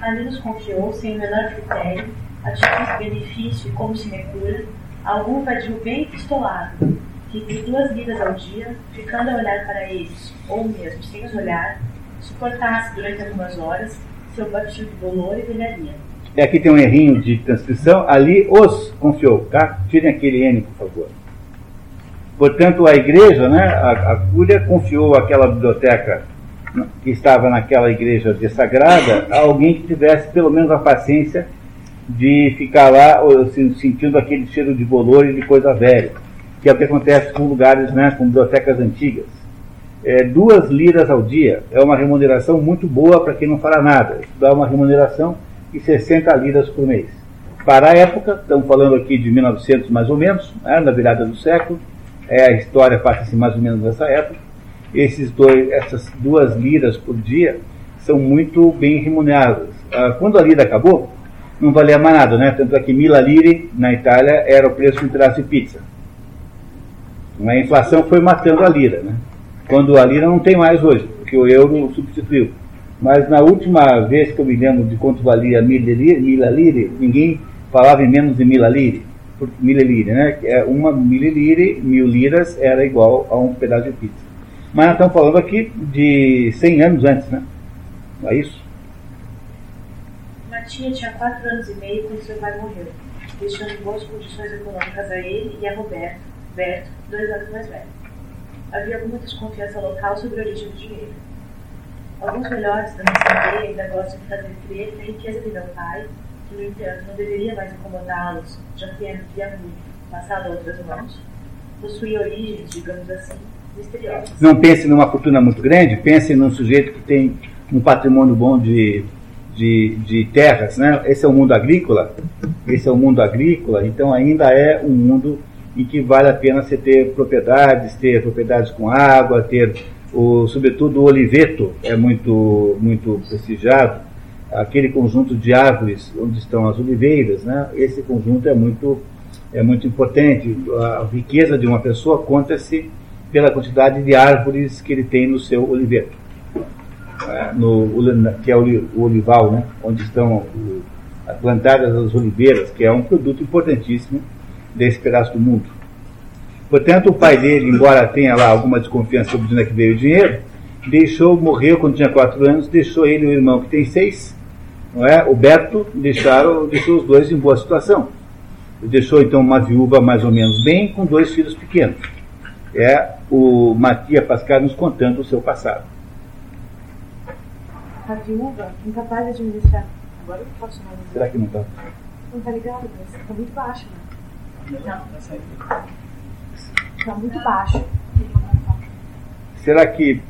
Ali nos confiou, sem o menor critério, a título de benefício e como sinecura, algum vadio bem pistolado, que de duas lidas ao dia, ficando a olhar para eles, ou mesmo sem os olhar, suportasse durante algumas horas seu batismo de bolor e velharia. E aqui tem um errinho de transcrição, ali os confiou, tá? Tirem aquele N, por favor. Portanto, a igreja, né, a, a Cúria confiou aquela biblioteca que estava naquela igreja desagrada a alguém que tivesse pelo menos a paciência de ficar lá assim, sentindo aquele cheiro de bolor e de coisa velha, que é o que acontece com lugares, né, com bibliotecas antigas. É, duas liras ao dia é uma remuneração muito boa para quem não fala nada. Isso dá uma remuneração de 60 liras por mês. Para a época, estamos falando aqui de 1900 mais ou menos, né, na virada do século, é, a história passa-se mais ou menos nessa época. Esses dois, essas duas liras por dia são muito bem remuneradas. Ah, quando a lira acabou, não valia mais nada, né? Tanto é que mila lire na Itália era o preço de um pedaço de pizza. A inflação foi matando a lira, né? Quando a lira não tem mais hoje, porque o euro substituiu. Mas na última vez que eu me lembro de quanto valia mila lire, ninguém falava em menos de mila lire por mililire, né? É uma mililire, mil liras, era igual a um pedaço de pizza. Mas nós estamos falando aqui de 100 anos antes, né? Não é isso? Matia tinha 4 anos e meio quando seu pai morreu, deixando boas condições econômicas a ele e a Roberto, Berto, dois anos mais velho. Havia alguma desconfiança local sobre a origem do dinheiro. Alguns melhores da nossa aldeia ainda gostam de fazer crer que a riqueza de meu pai no entanto, não deveria mais incomodá-los, já que havia passado a outras mãos, possuía origens, digamos assim, misteriosas. Não pense numa fortuna muito grande, pense num sujeito que tem um patrimônio bom de, de, de terras, né? Esse é o mundo agrícola, esse é o mundo agrícola, então ainda é um mundo em que vale a pena você ter propriedades, ter propriedades com água, ter o, sobretudo o oliveto é muito, muito prestigiado aquele conjunto de árvores onde estão as oliveiras, né? esse conjunto é muito, é muito importante. A riqueza de uma pessoa conta-se pela quantidade de árvores que ele tem no seu oliveto, é, no, que é o olival, né? onde estão plantadas as oliveiras, que é um produto importantíssimo desse pedaço do mundo. Portanto, o pai dele, embora tenha lá alguma desconfiança sobre onde é que veio o dinheiro, deixou, morreu quando tinha quatro anos, deixou ele e o irmão que tem seis, não é? o Beto, deixaram, deixou os dois em boa situação. Deixou então uma viúva mais ou menos bem, com dois filhos pequenos. É o Matias Pascal nos contando o seu passado. A viúva, incapaz de administrar. Agora eu posso chamar Será que não está? Não está ligado, mas está muito baixo. Né? Não. Está muito baixo. Será que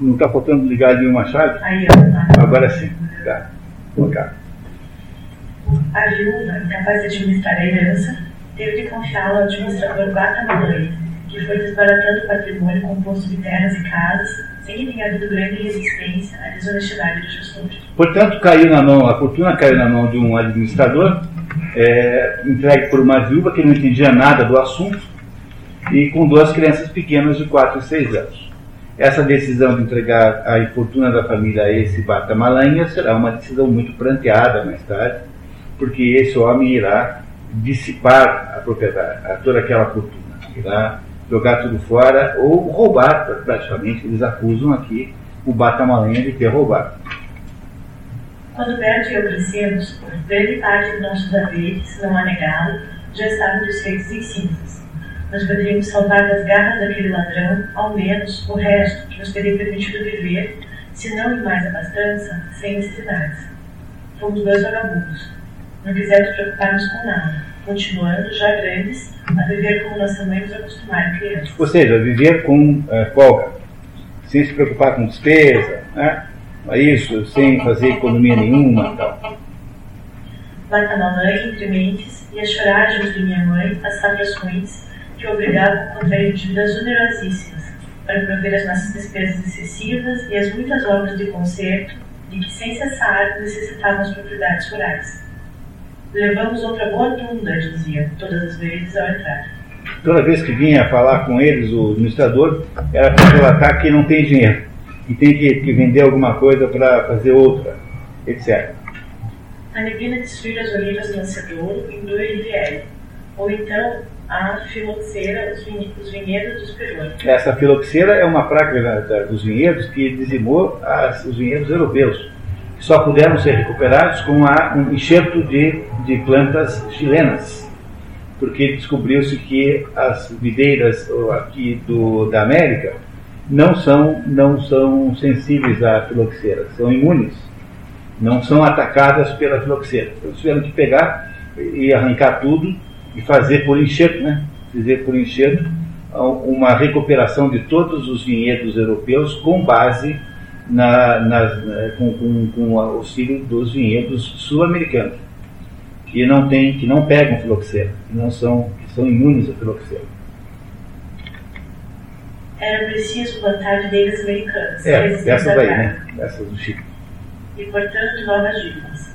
não está faltando ligar ali uma chave? Aí, ó. Agora sim. Tá. Colocar. A viúva, incapaz de administrar a herança, teve de confiá-la ao administrador Guatamalaí, que foi desbaratando o patrimônio composto de terras e casas, sem que tenha havido grande resistência à desonestidade do gestor. Portanto, caiu na mão, a fortuna caiu na mão de um administrador, é, entregue por uma viúva que não entendia nada do assunto, e com duas crianças pequenas de 4 e 6 anos. Essa decisão de entregar a fortuna da família a esse Bata Malanha será uma decisão muito pranteada mais tarde, porque esse homem irá dissipar a propriedade, a toda aquela fortuna, irá jogar tudo fora ou roubar, praticamente, eles acusam aqui o Batamalanha de ter roubado. Quando Bert e eu crescemos, grande parte dos nossos haveres, não há negá-lo, já estavam desfeitos em cinzas. Nós poderíamos salvar das garras daquele ladrão, ao menos, o resto que nos teria permitido viver, se não em mais abastança, sem necessidades. Fomos dois vagabundos, não quisemos preocupar-nos com nada, continuando, já grandes, a viver como nossa mãe nos acostumaram crianças. Ou seja, viver com é, folga, sem se preocupar com despesa, né? isso, sem fazer economia nenhuma tal. Bata mamãe entre mentes e as choragens de minha mãe, as safras ruins, que obrigavam a contrair dívidas onerosíssimas para prover as nossas despesas excessivas e as muitas obras de conserto de que sem cessar necessitavam as propriedades rurais. Levamos outra boa tunda, dizia, todas as vezes ao entrar. Toda vez que vinha falar com eles, o administrador, era para relatar que não tem dinheiro, e tem que, que vender alguma coisa para fazer outra, etc. A neblina desfila as olivas do Lancedouro em Dura Riviere, ou então a filoxera, os vinhedos dos Peroni. Essa filoxera é uma praga dos vinhedos que dizimou as, os vinhedos europeus só puderam ser recuperados com um enxerto de, de plantas chilenas, porque descobriu-se que as videiras aqui do, da América não são, não são sensíveis à filoxera, são imunes, não são atacadas pela filoxera. Então tiveram que pegar e arrancar tudo e fazer por enxerto, né? fazer por enxerto uma recuperação de todos os vinhedos europeus com base na, na, com, com, com, o auxílio dos vinhedos sul-americanos, que não tem, que não pegam filoxera, que não são, que são imunes à filoxera. Era preciso plantar videiras americanas. É, dessas aí, né? Dessas do Chico. E, portanto, novas dívidas.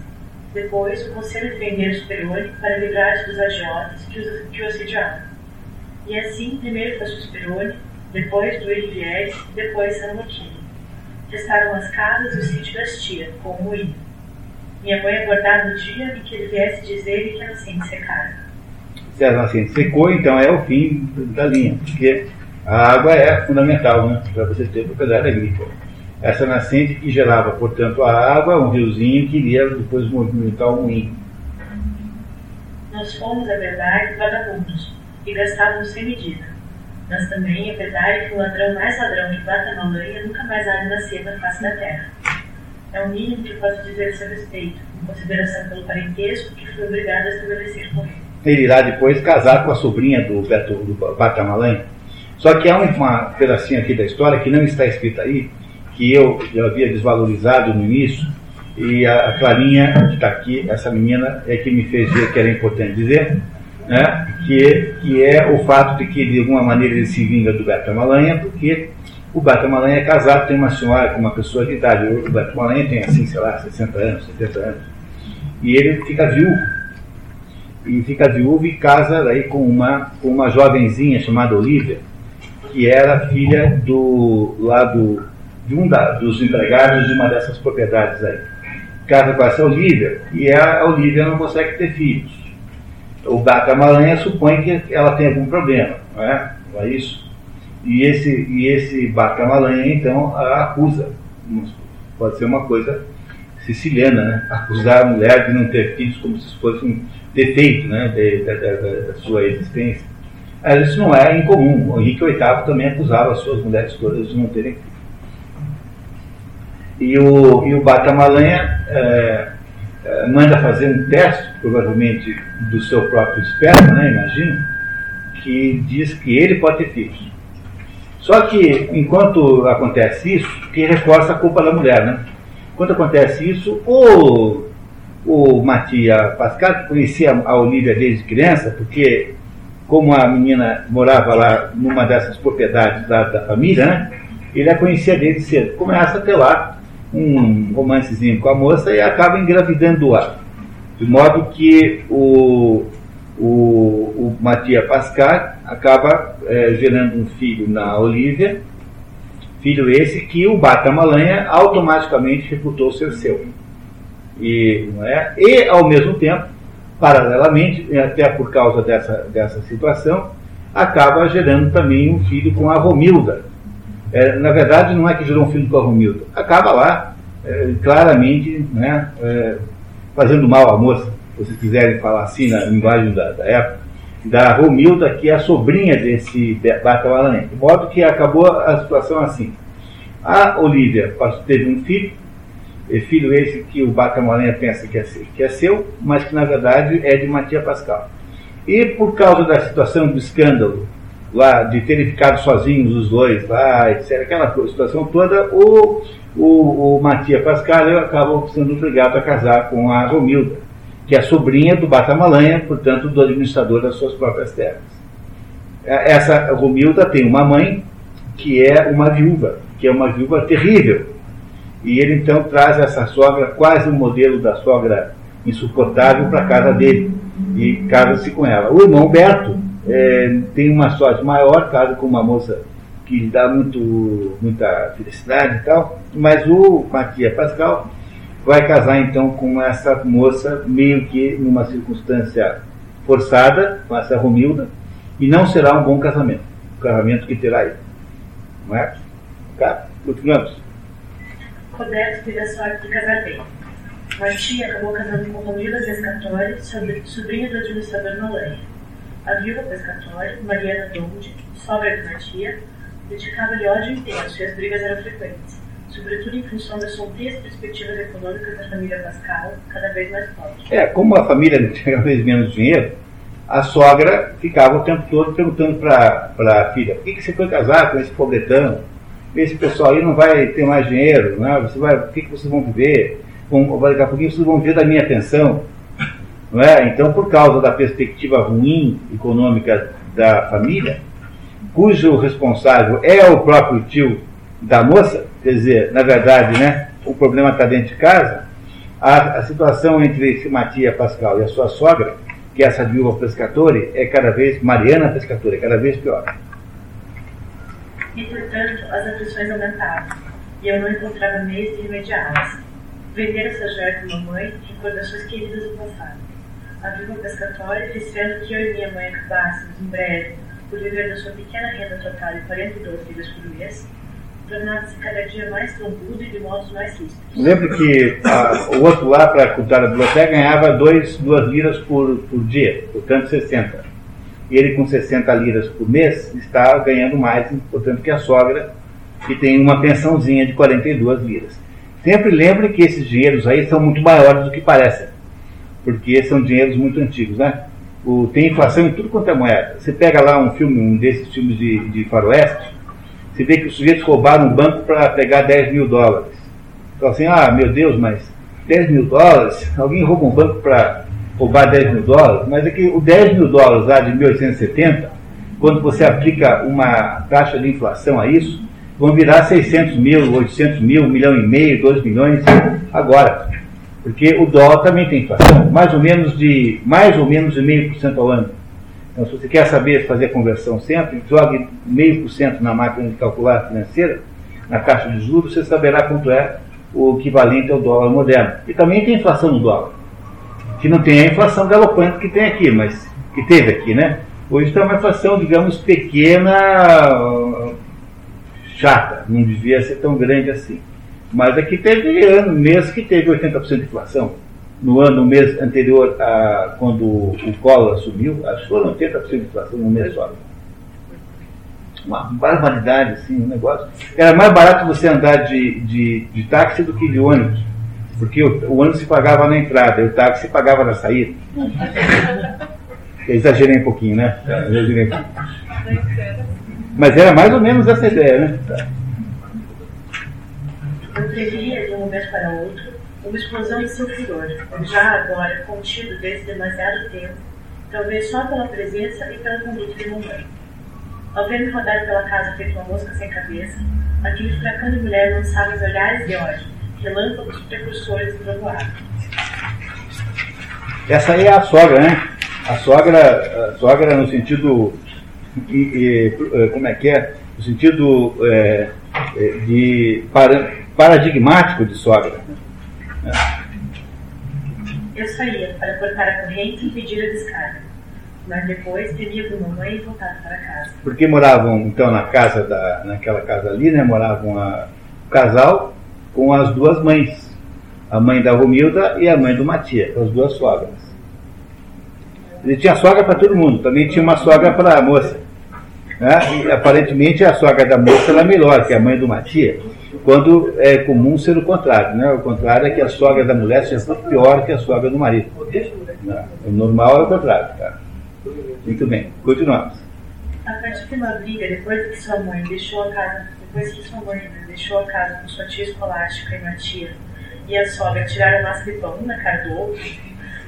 Depois, o Conselho de Vender Superior para livrar-se dos agiotas que, os, o assediavam. E assim, primeiro foi o Superior, depois do Elivieres, depois San Martino Testaram as casas e o sítio das tias, com o. Minha mãe aguardava o dia em que ele viesse dizer que a nascente secara. Se a nascente secou, então é o fim da linha, porque a água é fundamental né, para você ter propriedade agrícola. Essa nascente que gerava, portanto, a água, um riozinho que iria depois movimentar o moinho. Nós fomos, a verdade, vagabundos e gastávamos sem medida mas também é verdade que o ladrão mais ladrão que bata na lenha nunca mais há de nascer na face da terra. É o mínimo que posso dizer a seu respeito, em consideração pelo parentesco que fui obrigado a estabelecer com ele. Ele irá depois casar com a sobrinha do, Beto, do. Só que há uma pedacinho aqui da história que não está escrita aí, que eu já havia desvalorizado no início, e a Clarinha, que está aqui, essa menina, é que me fez ver que era importante dizer, né, que, que é o fato de que, de alguma maneira, ele se vinga do Beto Malanha, porque o Beto Malanha é casado, tem uma senhora com uma pessoa de idade. O Beto Malanha tem, assim, sei lá, 60 anos, 70 anos. E ele fica viúvo. e fica viúva e casa aí com uma, com uma jovenzinha chamada Olivia, que era filha do, lá do, de um da, dos empregados de uma dessas propriedades aí. Casa com essa Olivia e a Olivia não consegue ter filhos. O Bata Malanha supõe que ela tem algum problema, não é? Não é isso? E esse, e esse Bata Malanha, então, a acusa. Pode ser uma coisa siciliana, né? Acusar a mulher de não ter filhos como se fosse um defeito né? de, da sua existência. Mas isso não é incomum. O Henrique VIII também acusava as suas mulheres todas de não terem filhos. E o, e o Bata Malanha é, é, manda fazer um teste, provavelmente do seu próprio esperma, né? Imagino, que diz que ele pode ter filhos. Só que, enquanto acontece isso, que reforça a culpa da mulher, né? Quando acontece isso, o, o Matia Pascal, conhecia a Olivia desde criança, porque como a menina morava lá numa dessas propriedades da, da família, né, ele a conhecia desde cedo. Começa a ter lá um romancezinho com a moça e acaba engravidando-a. De modo que o, o, o Matia Pascal acaba é, gerando um filho na Olivia, Filho esse que o Bata Malanha automaticamente reputou ser seu. E, não é? e, ao mesmo tempo, paralelamente, até por causa dessa, dessa situação, acaba gerando também um filho com a Romilda. É, na verdade, não é que gerou um filho com a Romilda, acaba lá, é, claramente, né, é, fazendo mal à moça, se vocês quiserem falar assim na linguagem da, da época, da Romilda, que é a sobrinha desse Malanha. De modo que acabou a situação assim. A Olivia teve um filho, filho esse que o Bata Malanha pensa que é, que é seu, mas que na verdade é de Matia Pascal. E por causa da situação do escândalo, lá de terem ficado sozinhos os dois lá, etc., aquela situação toda, o, o, o Matia Pascal acaba sendo obrigado a casar com a Romilda que é sobrinha do Batamalanha, portanto, do administrador das suas próprias terras. É, essa Romilda tem uma mãe que é uma viúva, que é uma viúva terrível. E ele então traz essa sogra, quase um modelo da sogra insuportável, para a casa dele e casa-se com ela. O irmão Beto é, tem uma sorte maior, casa com uma moça que lhe dá muito, muita felicidade e tal, mas o Matias Pascal vai casar então com essa moça, meio que numa circunstância forçada, com essa Romilda, e não será um bom casamento. O casamento que terá ele. Não é? Tá? Continuamos. Roberto teve a sorte de casar bem. Martia acabou casando com Romilda Pescatori, sobrinha do administrador Nolanha. A viúva Pescatori, Mariana Donde, sogra de Martia, dedicava-lhe ódio intenso e as brigas eram frequentes sobretudo em função das sombrias perspectivas econômicas da família Pascal, cada vez mais pobre. É, como a família tinha cada vez menos dinheiro, a sogra ficava o tempo todo perguntando para a filha: por que, que você foi casar com esse pobretão? Esse pessoal aí não vai ter mais dinheiro, né? você vai, o que, que vocês vão viver? Vão, daqui a pouquinho vocês vão viver da minha pensão. É? Então, por causa da perspectiva ruim econômica da família, cujo responsável é o próprio tio da moça, quer dizer, na verdade, né, o problema está dentro de casa, a, a situação entre Matia Pascal e a sua sogra, que é essa viúva pescatore, é cada vez, Mariana Pescatore, é cada vez pior. E, portanto, as aflições aumentavam, e eu não encontrava meios de remediá-las. Vender essa joia com mamãe, recordações queridas do passado. A viúva pescatória, receando que eu e minha mãe acabássemos, em breve, por viver da sua pequena renda total de 42 libras por mês, tornava-se cada dia mais trombudo e de modos mais ríspidos. Lembro que a, o outro lá, para cuidar da biblioteca, ganhava dois, duas liras por, por dia, portanto 60. E ele, com 60 liras por mês, está ganhando mais, portanto, que a sogra, que tem uma pensãozinha de 42 liras. Sempre lembre que esses dinheiros aí são muito maiores do que parecem, porque são dinheiros muito antigos, né? O, tem inflação em tudo quanto é moeda. Você pega lá um filme, um desses filmes de, de faroeste, você vê que os sujeitos roubaram um banco para pegar 10 mil dólares. Então assim, ah, meu Deus, mas 10 mil dólares? Alguém rouba um banco para roubar 10 mil dólares? Mas é que o 10 mil dólares lá de 1870, quando você aplica uma taxa de inflação a isso, vão virar 600 mil, 800 mil, 1 milhão e meio, 2 milhões agora. Porque o dólar também tem inflação, mais ou menos de mais ou menos de meio por cento ao ano. Então, se você quer saber fazer a conversão sempre, jogue meio por cento na máquina de calcular financeira, na taxa de juros, você saberá quanto é o equivalente ao dólar moderno. E também tem inflação no dólar, que não tem a inflação galopante que tem aqui, mas que teve aqui, né? Hoje está uma inflação, digamos, pequena, chata, não devia ser tão grande assim. Mas aqui teve ano, mês que teve 80% de inflação. No ano, mês anterior, a, quando o Collor assumiu, acho que foram 80% de inflação no mês só. Uma barbaridade, assim, um negócio. Era mais barato você andar de, de, de táxi do que de ônibus. Porque o, o ônibus se pagava na entrada e o táxi se pagava na saída. Eu exagerei um pouquinho, né? Exagerei um pouquinho. Mas era mais ou menos essa ideia, né? Antevia, de um momento para outro, uma explosão de seu furor, já agora contido desde demasiado tempo, talvez só pela presença e pela conduta de mamãe. Ao ver-me rodar pela casa feito uma mosca sem cabeça, aquele furacão de mulher lançava os olhares de ódio, relâmpagos precursores do trovoado. Essa aí é a sogra, né? A sogra, a sogra no sentido, e, e, como é que é? No sentido é, é de para, paradigmático de sogra. Eu saía para cortar a corrente e impedir a descarga, mas depois temia por mamãe e voltava para casa. Porque moravam então na casa da, naquela casa ali, né? Moravam a, o casal com as duas mães, a mãe da Romilda e a mãe do Matias, as duas sogras. Ele tinha sogra para todo mundo, também tinha uma sogra para a moça. Né? E, aparentemente a sogra da moça era melhor que a mãe do Matias, quando é comum ser o contrário. Né? O contrário é que a sogra da mulher seja pior que a sogra do marido. Né? O normal é o contrário. Tá? Muito bem, continuamos. A partir de uma briga, depois que sua mãe deixou a casa, depois que sua mãe deixou a casa com sua tia escolástica e uma tia, e a sogra tiraram massa de pão na cara do outro,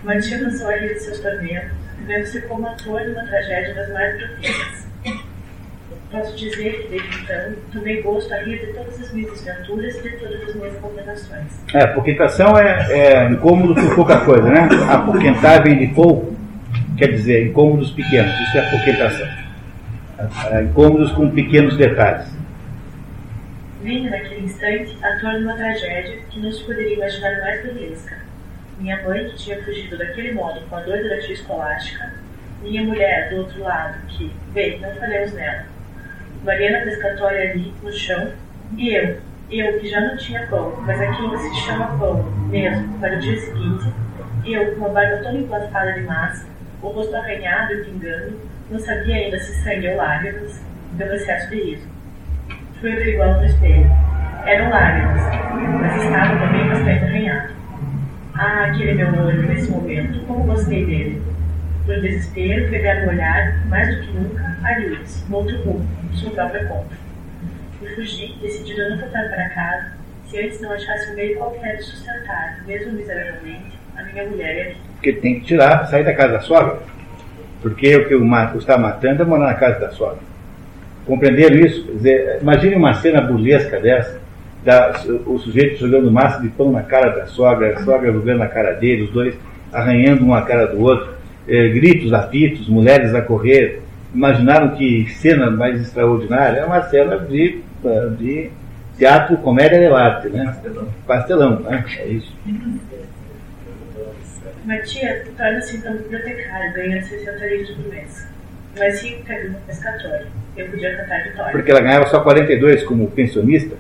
mantinha sua rir de seus tormentos, vendo-se como ator de uma tragédia das mais grotescas. Posso dizer que, desde então, tomei gosto a rir de todas as minhas desventuras e de todas as minhas abominações. É, apoquentação é, é incômodo por pouca coisa, né? Apoquentar vem de pouco, quer dizer, incômodos pequenos, isso é apoquentação. É, incômodos com pequenos detalhes. Vinha naquele instante ator de uma tragédia que não se poderia imaginar mais grotesca minha mãe, que tinha fugido daquele modo com a doida da tia escolástica, minha mulher, do outro lado, que, bem, não falhamos nela, Mariana pescatória ali, no chão, e eu, eu que já não tinha pão, mas aqui ainda se chama pão, mesmo, para o dia seguinte, eu, com uma barba toda emplastada de massa, o rosto arranhado e pingando, não sabia ainda se sangue ou lágrimas, pelo excesso de riso. Fui averiguando no espelho. Eram lágrimas, mas estava também bastante arranhado. Ah, aquele meu olho nesse momento, como gostei dele. Por desespero, pegar no olhar, mais do que nunca, a no outro rumo, sua própria conta. E fugi, decidido a não voltar para casa, se antes não achasse um meio qualquer de sustentar, mesmo miseravelmente, a minha mulher e a minha. Porque tem que tirar, sair da casa da sogra. Porque o que o está matando é morar na casa da sogra. Compreenderam isso? Quer dizer, imagine uma cena burlesca dessa da, o sujeito jogando massa de pão na cara da sogra, a sogra jogando na cara dele, os dois arranhando uma cara do outro, eh, gritos, apitos, mulheres a correr. Imaginaram que cena mais extraordinária? É uma cena de, de teatro, comédia de arte, né? Pastelão, né? É isso. Matia torna-se então bibliotecário, ganhando 60 livros por mês. Mas rica de uma pescatória. Eu podia cantar vitória. Porque ela ganhava só 42 como pensionista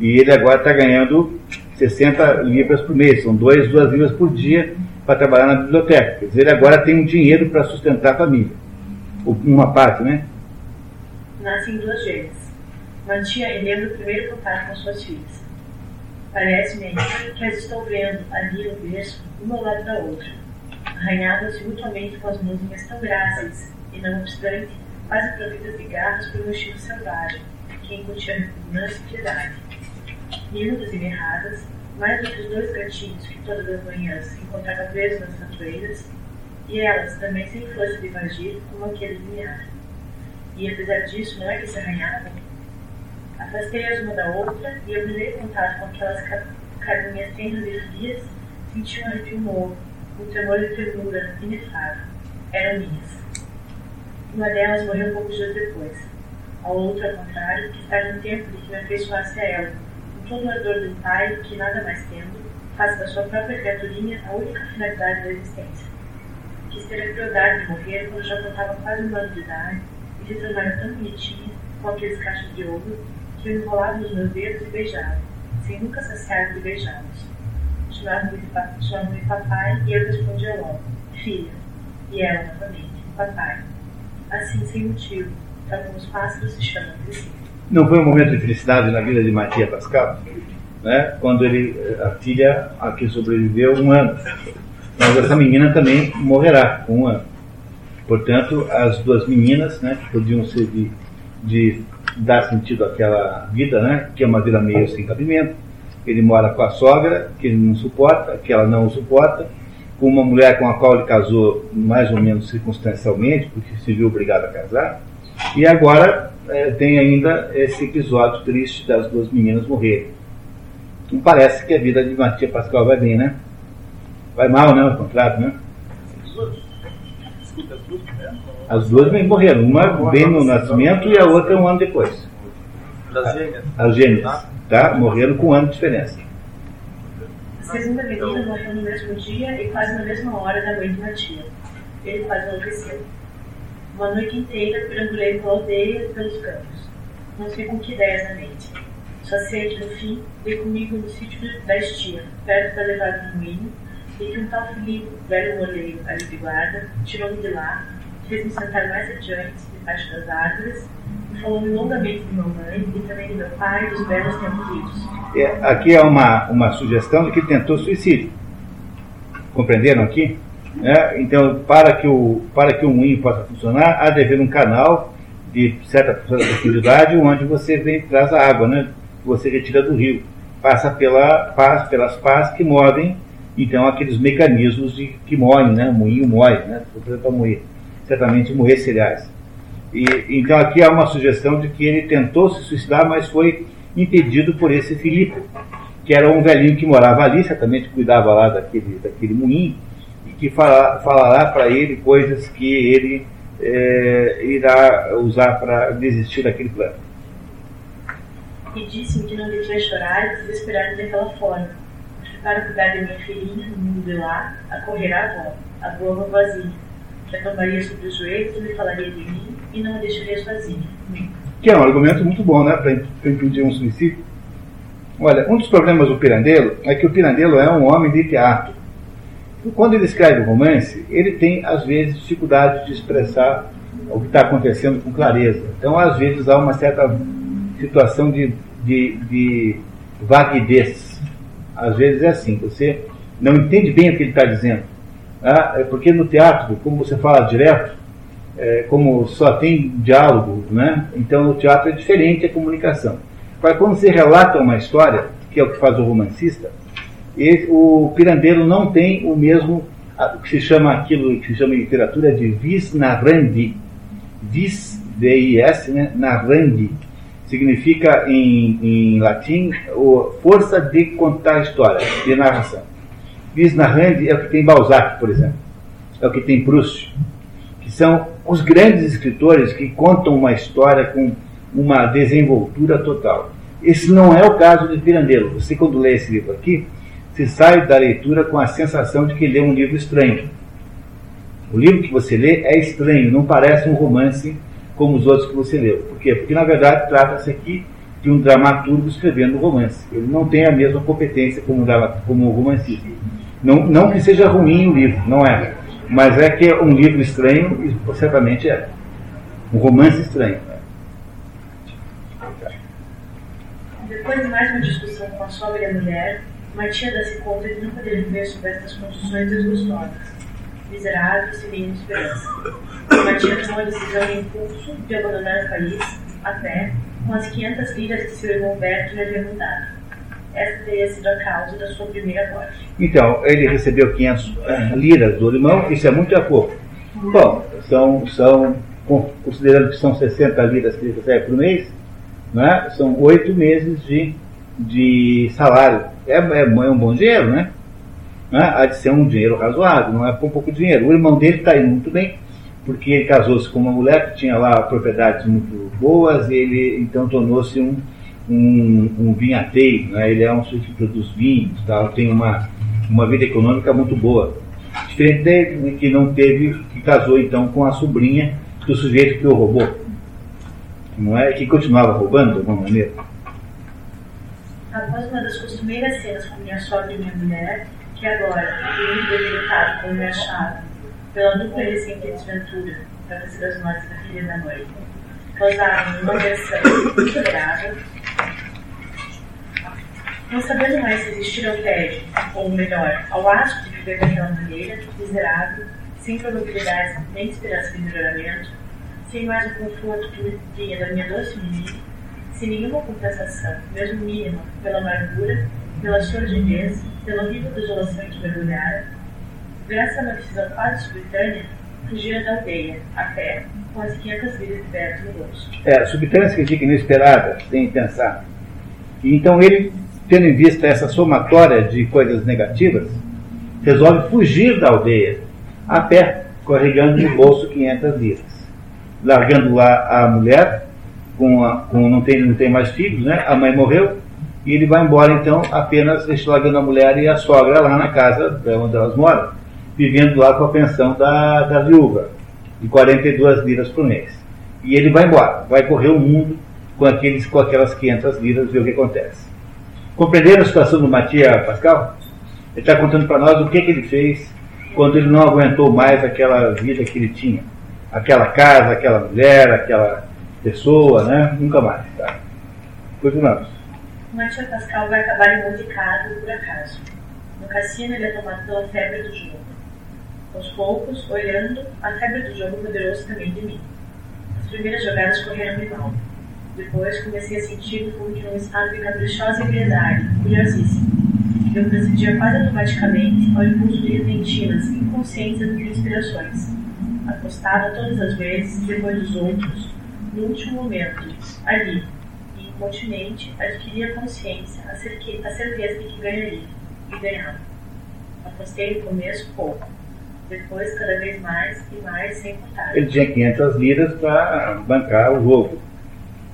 e ele agora está ganhando 60 libras por mês, são dois, duas libras por dia para trabalhar na biblioteca. Quer dizer, ele agora tem um dinheiro para sustentar a família. Uma parte, né? Nasce em duas gêmeas. Mantinha e lembro o primeiro contato com suas filhas. Parece-me que as estou vendo ali no berço, uma ao lado da outra, arranhadas mutuamente com as mãozinhas tão gráceis e, não obstante, quase providas de garras por um instinto selvagem, que incutia repugnância e piedade miúdas e mais outros dois gatinhos que todas as manhãs encontrava presos nas tatoeiras, e elas também sem força de invagir como aqueles miar. E apesar disso, não é que se arranhavam? Afastei-as uma da outra e o primeiro contato com aquelas carinhas tenras e frias Senti um arrepio novo, um tremor de ternura inefável. Eram minhas. Uma delas morreu poucos dias depois. A outra, ao contrário, que estava no tempo de que me afeiçoasse a ela, todo ardor pai que, nada mais tendo, faz da sua própria criaturinha a única finalidade da existência. Quis ter a crueldade de morrer quando já contava quase um ano de idade e se tornara tão bonitinha, com aqueles cachos de ouro, que eu enrolava nos meus dedos e beijava, sem nunca saciar de beijá-los. Chamava-me papai e eu respondia logo, filha. E ela novamente, papai. Assim, sem motivo, tal como os pássaros se chamam de si. Não foi um momento de felicidade na vida de Matia Pascal? Né? Quando ele, a filha a que sobreviveu um ano. Mas essa menina também morrerá com um ano. Portanto, as duas meninas, né, que podiam ser de, de dar sentido àquela vida, né, que é uma vida meio sem cabimento. Ele mora com a sogra, que ele não suporta, que ela não o suporta, com uma mulher com a qual ele casou mais ou menos circunstancialmente, porque se viu obrigado a casar. E agora é, tem ainda esse episódio triste das duas meninas morrerem. Não parece que a vida de Matia Pascal vai bem, né? Vai mal, né? Ao contrário, né? As duas bem morreram. Uma bem no nascimento e a outra um ano depois. Das gêmeas. As gêmeas. Tá? Morreram com um ano de diferença. A segunda menina morreu no mesmo dia e quase na mesma hora da mãe de Matia. Ele quase enlouqueceu. Uma noite inteira perambulei pela aldeia e pelos campos. Não sei com que ideias na mente. Só sei que no fim veio comigo no sítio da estia, perto da levada do moinho, e que um tal Filipe, velho moleiro ali de guarda, tirou-me de lá, fez-me sentar mais adiante, debaixo das árvores, e falou-me longamente de mamãe e também de meu pai dos belos tempos. É, aqui é uma, uma sugestão de que tentou suicídio. Compreenderam aqui? É, então, para que, o, para que o moinho possa funcionar, há de haver um canal de certa profundidade onde você vem traz a água, né? Você retira do rio. Passa pela, pelas pás que movem, então, aqueles mecanismos de, que moem, né? O moinho moe, né? Para moer. Certamente moer cereais. E, então, aqui há uma sugestão de que ele tentou se suicidar, mas foi impedido por esse Filipe, que era um velhinho que morava ali, certamente cuidava lá daquele, daquele moinho, que fala, falará para ele coisas que ele é, irá usar para desistir daquele plano. E disse-me que não devia chorar e desesperar daquela forma, porque para cuidar de minha filhinha no mundo de lá, acorrerá a avó, a boa vovozinha, que a tomaria sobre os joelhos e me falaria de mim e não a deixaria sozinha. Que é um argumento muito bom, né, para impedir um suicídio. Olha, um dos problemas do Pirandello é que o Pirandello é um homem de teatro. Quando ele escreve o romance, ele tem, às vezes, dificuldade de expressar o que está acontecendo com clareza. Então, às vezes, há uma certa situação de, de, de vaguidez. Às vezes é assim, você não entende bem o que ele está dizendo. Ah, porque no teatro, como você fala direto, é, como só tem diálogo, né? então no teatro é diferente a comunicação. Mas quando você relata uma história, que é o que faz o romancista, o pirandeiro não tem o mesmo, o que se chama aquilo que se chama em literatura de vis narrandi. Vis, V-I-S, né? narrandi. Significa em, em latim o, força de contar história, de narração. Vis narrandi é o que tem Balzac, por exemplo. É o que tem Proust. Que são os grandes escritores que contam uma história com uma desenvoltura total. Esse não é o caso de Pirandello. Você, quando lê esse livro aqui, você sai da leitura com a sensação de que lê um livro estranho. O livro que você lê é estranho, não parece um romance como os outros que você leu. Por quê? Porque, na verdade, trata-se aqui de um dramaturgo escrevendo um romance. Ele não tem a mesma competência como um, como romancista. Não, não que seja ruim o livro, não é. Mas é que é um livro estranho, e certamente é. Um romance estranho. Depois de mais uma discussão com a sogra e a mulher, Matia dá-se conta de não poder viver sob estas condições desgostosas, miseráveis e sem esperança. Matia tomou a decisão em impulso de abandonar o país, a pé, com as 500 liras que seu irmão Berto lhe havia mandado. Essa teria sido a causa da sua primeira morte. Então, ele recebeu 500 uh, liras do irmão, isso é muito a pouco. Bom, são, são, considerando que são 60 liras que ele recebe por mês, né, são oito meses de, de salário. É, é, é, um bom dinheiro, né? né, há de ser um dinheiro razoável, não é com pouco dinheiro. O irmão dele está indo muito bem, porque ele casou-se com uma mulher que tinha lá propriedades muito boas, e ele então tornou-se um, um, um vinhateiro, né? ele é um sujeito que produz vinhos, tal, tem uma, uma vida econômica muito boa. Diferente dele, que não teve, que casou então com a sobrinha do sujeito que o roubou. Não é? Que continuava roubando de alguma maneira. Após uma das costumeiras cenas com minha sogra e minha mulher, que agora, muito debilitado como me achava, pela dupla recente desventura da fazer das mortes da filha da mãe, causaram uma versão intolerável, não sabendo mais se existir ao tédio, ou melhor, ao asco de viver daquela maneira, miserável, sem probabilidades nem esperança de melhoramento, sem mais o conforto que vinha da minha doce menina, sem nenhuma compensação, mesmo mínima, pela amargura, pela sordidez, pela horrível desolação que mergulhara, graças a uma decisão quase subitânea, fugira da aldeia, a pé, com as 500 vidas de perto no bolso. É, subitânea significa inesperada, sem pensar. E então ele, tendo em vista essa somatória de coisas negativas, resolve fugir da aldeia, a pé, carregando no bolso 500 liras. Largando lá a mulher, com, a, com não, tem, não tem mais filhos, né? a mãe morreu, e ele vai embora então apenas largando a mulher e a sogra lá na casa onde elas moram, vivendo lá com a pensão da, da viúva, de 42 liras por mês. E ele vai embora, vai correr o mundo com, aqueles, com aquelas 500 liras, ver o que acontece. Compreenderam a situação do Matias Pascal? Ele está contando para nós o que, que ele fez quando ele não aguentou mais aquela vida que ele tinha. Aquela casa, aquela mulher, aquela pessoa, né? Nunca mais. Tá? Continuamos. Matias Pascal vai acabar embondicado por acaso. No cassino ele é tomado pela febre do jogo. Aos poucos, olhando, a febre do jogo poderou-se também de mim. As primeiras jogadas correram-me mal. Depois comecei a sentir como que um estado de caprichosa ebriedade, curiosíssimo. Eu procedia quase automaticamente ao impulso de repentinas, inconscientes inspirações. Apostava todas as vezes, depois dos outros, no último momento, ali, incontinente adquiria consciência, a certeza de que ganharia, e ganhava. Apostei no começo pouco, depois cada vez mais e mais sem contar. Ele tinha 500 liras para bancar o jogo,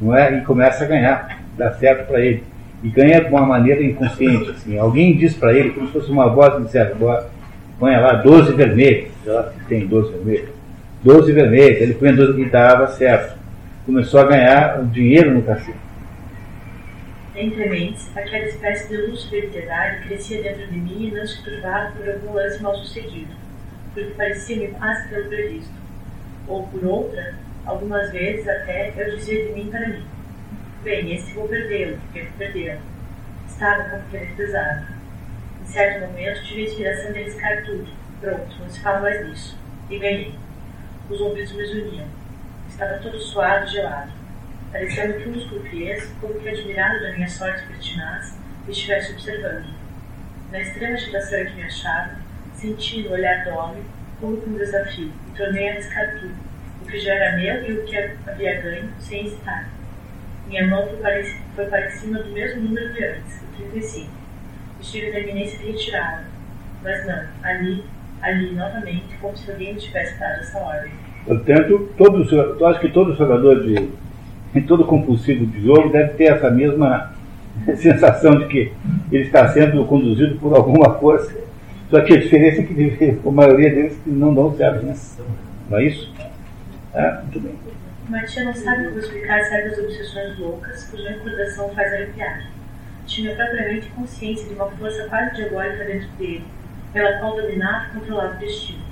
não é? E começa a ganhar, dá certo para ele. E ganha de uma maneira inconsciente, assim. Alguém diz para ele, como se fosse uma voz que dissesse, põe lá 12 vermelhos, sei lá se tem 12 vermelhos, 12 vermelhos, ele põe 12 e dava certo. Começou a ganhar dinheiro no cassino. Entre mentes, aquela espécie de luz de piedade crescia dentro de mim e não se turvava por algum lance mal sucedido, porque parecia-me quase pelo previsto. Ou por outra, algumas vezes até eu dizia de mim para mim: Bem, esse vou perdê-lo, quero perdê-lo. Estava pesado. Em certo momento tive a inspiração de arriscar tudo. Pronto, não se fala mais nisso. E ganhei. Os ouvidos me uniam. Estava todo suado e gelado. Parecendo que um dos croupiers, como que admirado da minha sorte pertinaz, estivesse observando. Na extrema agitação em que me achava, senti no olhar do homem como um desafio e tornei a arriscar tudo, o que já era meu e o que havia ganho, sem hesitar. Minha mão foi para, foi para cima do mesmo número de antes, o 35. Estive na iminência de retirá-la. Mas não, ali, ali novamente, como se alguém me tivesse dado essa ordem. Portanto, todo, eu acho que todo jogador de. todo compulsivo de jogo deve ter essa mesma (laughs) sensação de que ele está sendo conduzido por alguma força. Só que a diferença é que a maioria deles não dão certo, né? Não é isso? Ah, muito bem. Matia não sabe como explicar certas obsessões loucas cuja recordação faz arrepiar. Tinha propriamente consciência de uma força quase diabólica dentro dele, pela qual dominava e controlava o destino.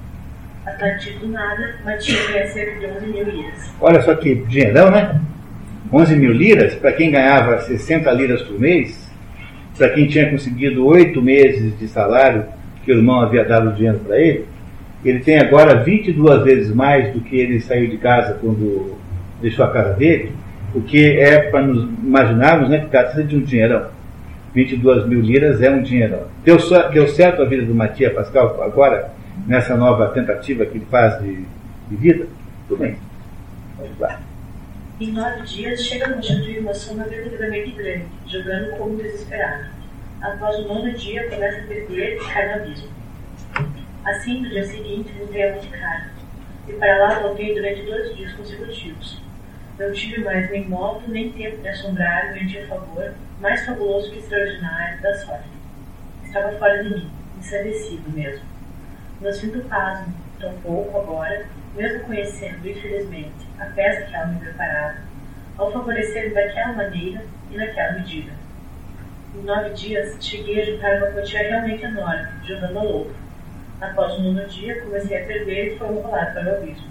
A partir do nada, Matia ganha cerca de 11 mil liras. Olha só que dinheirão, né? 11 mil liras, para quem ganhava 60 liras por mês, para quem tinha conseguido oito meses de salário que o irmão havia dado dinheiro para ele, ele tem agora 22 vezes mais do que ele saiu de casa quando deixou a casa dele, o que é para nos imaginarmos né, que trata de um dinheirão. 22 mil liras é um dinheirão. Deu, deu certo a vida do Matias Pascal agora, nessa nova tentativa que ele faz de, de vida? Tudo bem. Vamos lá. Em nove dias, chega a constituir uma soma verdadeiramente grande, jogando como desesperado. Após o nono dia, começa a perder e cai no abismo. Assim, no dia seguinte, voltei a Carlo, e para lá voltei durante dois dias consecutivos. Não tive mais nem modo, nem tempo de assombrar o meu favor, mais fabuloso que extraordinário da sorte. Estava fora de mim, ensandecido mesmo. Não sinto pasmo, tão pouco agora, mesmo conhecendo, infelizmente, a peça que ela me preparava, ao favorecer-me daquela maneira e naquela medida. Em nove dias, cheguei a juntar uma quantia realmente enorme, jogando a louco. Após o nono dia, comecei a perder e foi enrolado para o abismo.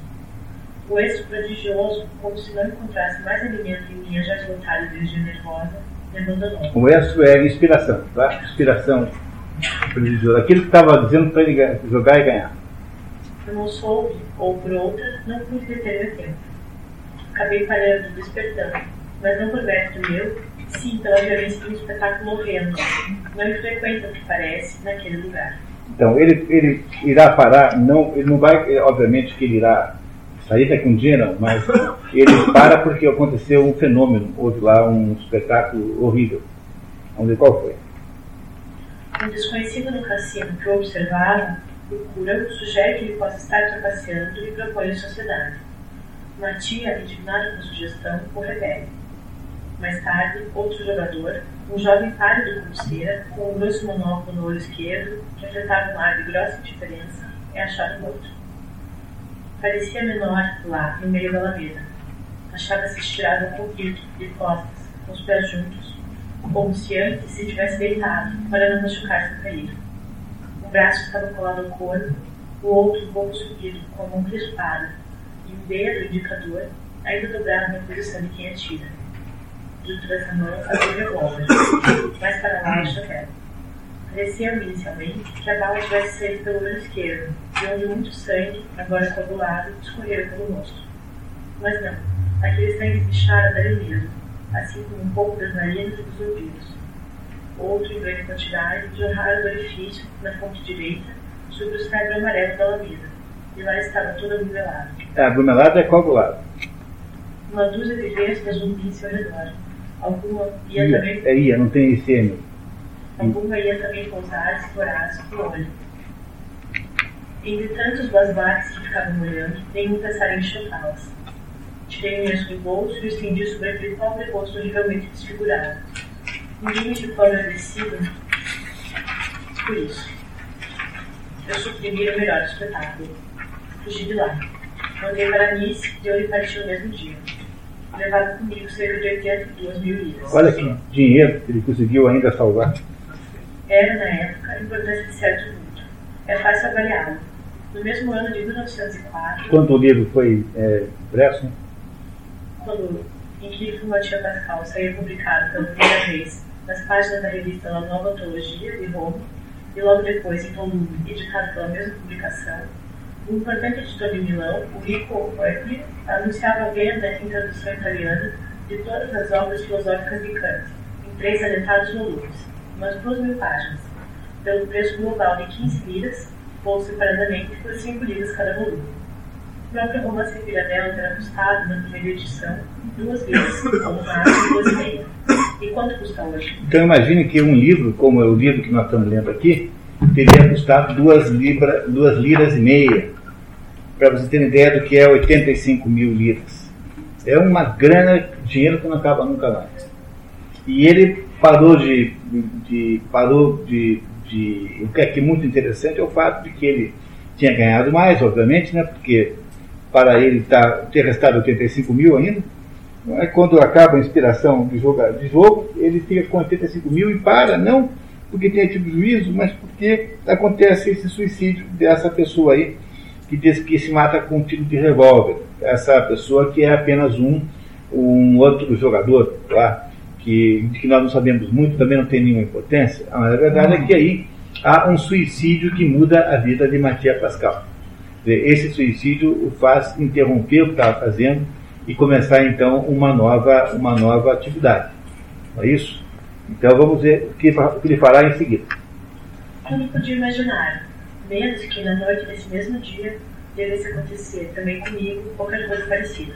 O êxito prodigioso, como se não encontrasse mais alimento em minha já esgotada energia nervosa, me abandonou. O êxito é inspiração, tá? Inspiração Aquilo que estava dizendo para ele jogar e ganhar. Eu não soube, ou por outra, não pude deter meu tempo. Acabei parando, despertando, mas não por mérito meu, sim pela violência de um espetáculo horrendo, não infrequente o que parece, naquele lugar. Então, ele, ele irá parar, não, ele não vai, obviamente que ele irá sair daqui um dia, não, mas ele para porque aconteceu um fenômeno, houve lá um espetáculo horrível. Vamos ver qual foi. Um desconhecido no cassino que o observava procura, sugere que ele possa estar trapaceando e propõe a sociedade. Uma tia, indignada com a sugestão, o rebelde. Mais tarde, outro jogador, um jovem pálido como cera, com um grosso monóculo no olho esquerdo, que afetava um ar de grossa indiferença, é achado morto. Parecia menor lá, no meio da alameda. Achava-se estirado ao conflito, de costas, com os pés juntos, como se antes se tivesse deitado, para não machucar-se ao cair. Um braço estava colado ao corpo, o outro um pouco subido, com a mão crispada, e o dedo indicador ainda dobrado na posição de quem atira. Junto dessa mão havia o revólver, mais para baixo até. Parecia-me inicialmente que a bala tivesse saído pelo olho esquerdo, de onde muito sangue, agora coagulado, escorrera pelo rosto. Mas não, aquele sangue pichara dali mesmo, assim como um pouco das narinas e dos ouvidos outro em grande quantidade, jorrara do orifício, na fonte direita, sobre o cérebro amarelo da alameda. E lá estava todo aglomerado. É, aglomerado é coagulado. Uma dúzia de vestas zumbis ao redor. Alguma ia, Ia, também. é ia, não tem ICM. Alguma ia também pousar-se voraz no olho. Entre tantos basbaques que ficavam olhando, nenhum pensara em chocá-las. Tirei minhas do bolso e o estendi sobre aquele pobre rosto horrivelmente desfigurado. Ninguém me ficou agradecido por isso. Eu suprimi o melhor espetáculo. Fugi de lá. Voltei para Nice e eu lhe parti no mesmo dia. Levava comigo cerca de 82 mil liras. Olha que dinheiro que ele conseguiu ainda salvar. Era, na época, a importância de certo vulto. É fácil avaliá-lo. No mesmo ano de 1904, Quando o livro foi é, impresso, quando em que Informativa Pascal saía publicado pela primeira vez nas páginas da revista La Nova Antologia de Roma, e logo depois em volume editado pela mesma publicação, o importante editor de Milão, o Rico Oepli, anunciava a venda em tradução italiana de todas as obras filosóficas de Kant, em três alentados volumes, umas duas mil páginas, pelo preço global de 15 liras, ou separadamente por 5 liras cada volume. Próprio romance Pirandello terá custado, na primeira edição, duas ou no máximo duas e meia. E quanto custa hoje? Então imagine que um livro, como é o livro que nós estamos lendo aqui, teria custado duas, libra, duas liras e meia. Para você ter ideia do que é 85 mil liras. É uma grana, dinheiro que não acaba nunca mais. E ele parou de. de parou de, de. O que é que é muito interessante é o fato de que ele tinha ganhado mais, obviamente, né? Porque para ele tá, ter restado 85 mil ainda. É? Quando acaba a inspiração de, jogar, de jogo, ele fica com 85 mil e para, não porque tenha tido juízo, mas porque acontece esse suicídio dessa pessoa aí que diz que se mata com um tiro de revólver. Essa pessoa que é apenas um, um outro jogador lá, que, que nós não sabemos muito, também não tem nenhuma importância. A verdade é que aí há um suicídio que muda a vida de Matias Pascal. Esse suicídio o faz interromper o que estava fazendo e começar então uma nova, uma nova atividade. Não é isso? Então vamos ver o que, o que ele fará em seguida. Eu não podia imaginar, menos que na noite desse mesmo dia devesse acontecer também comigo qualquer coisa parecida.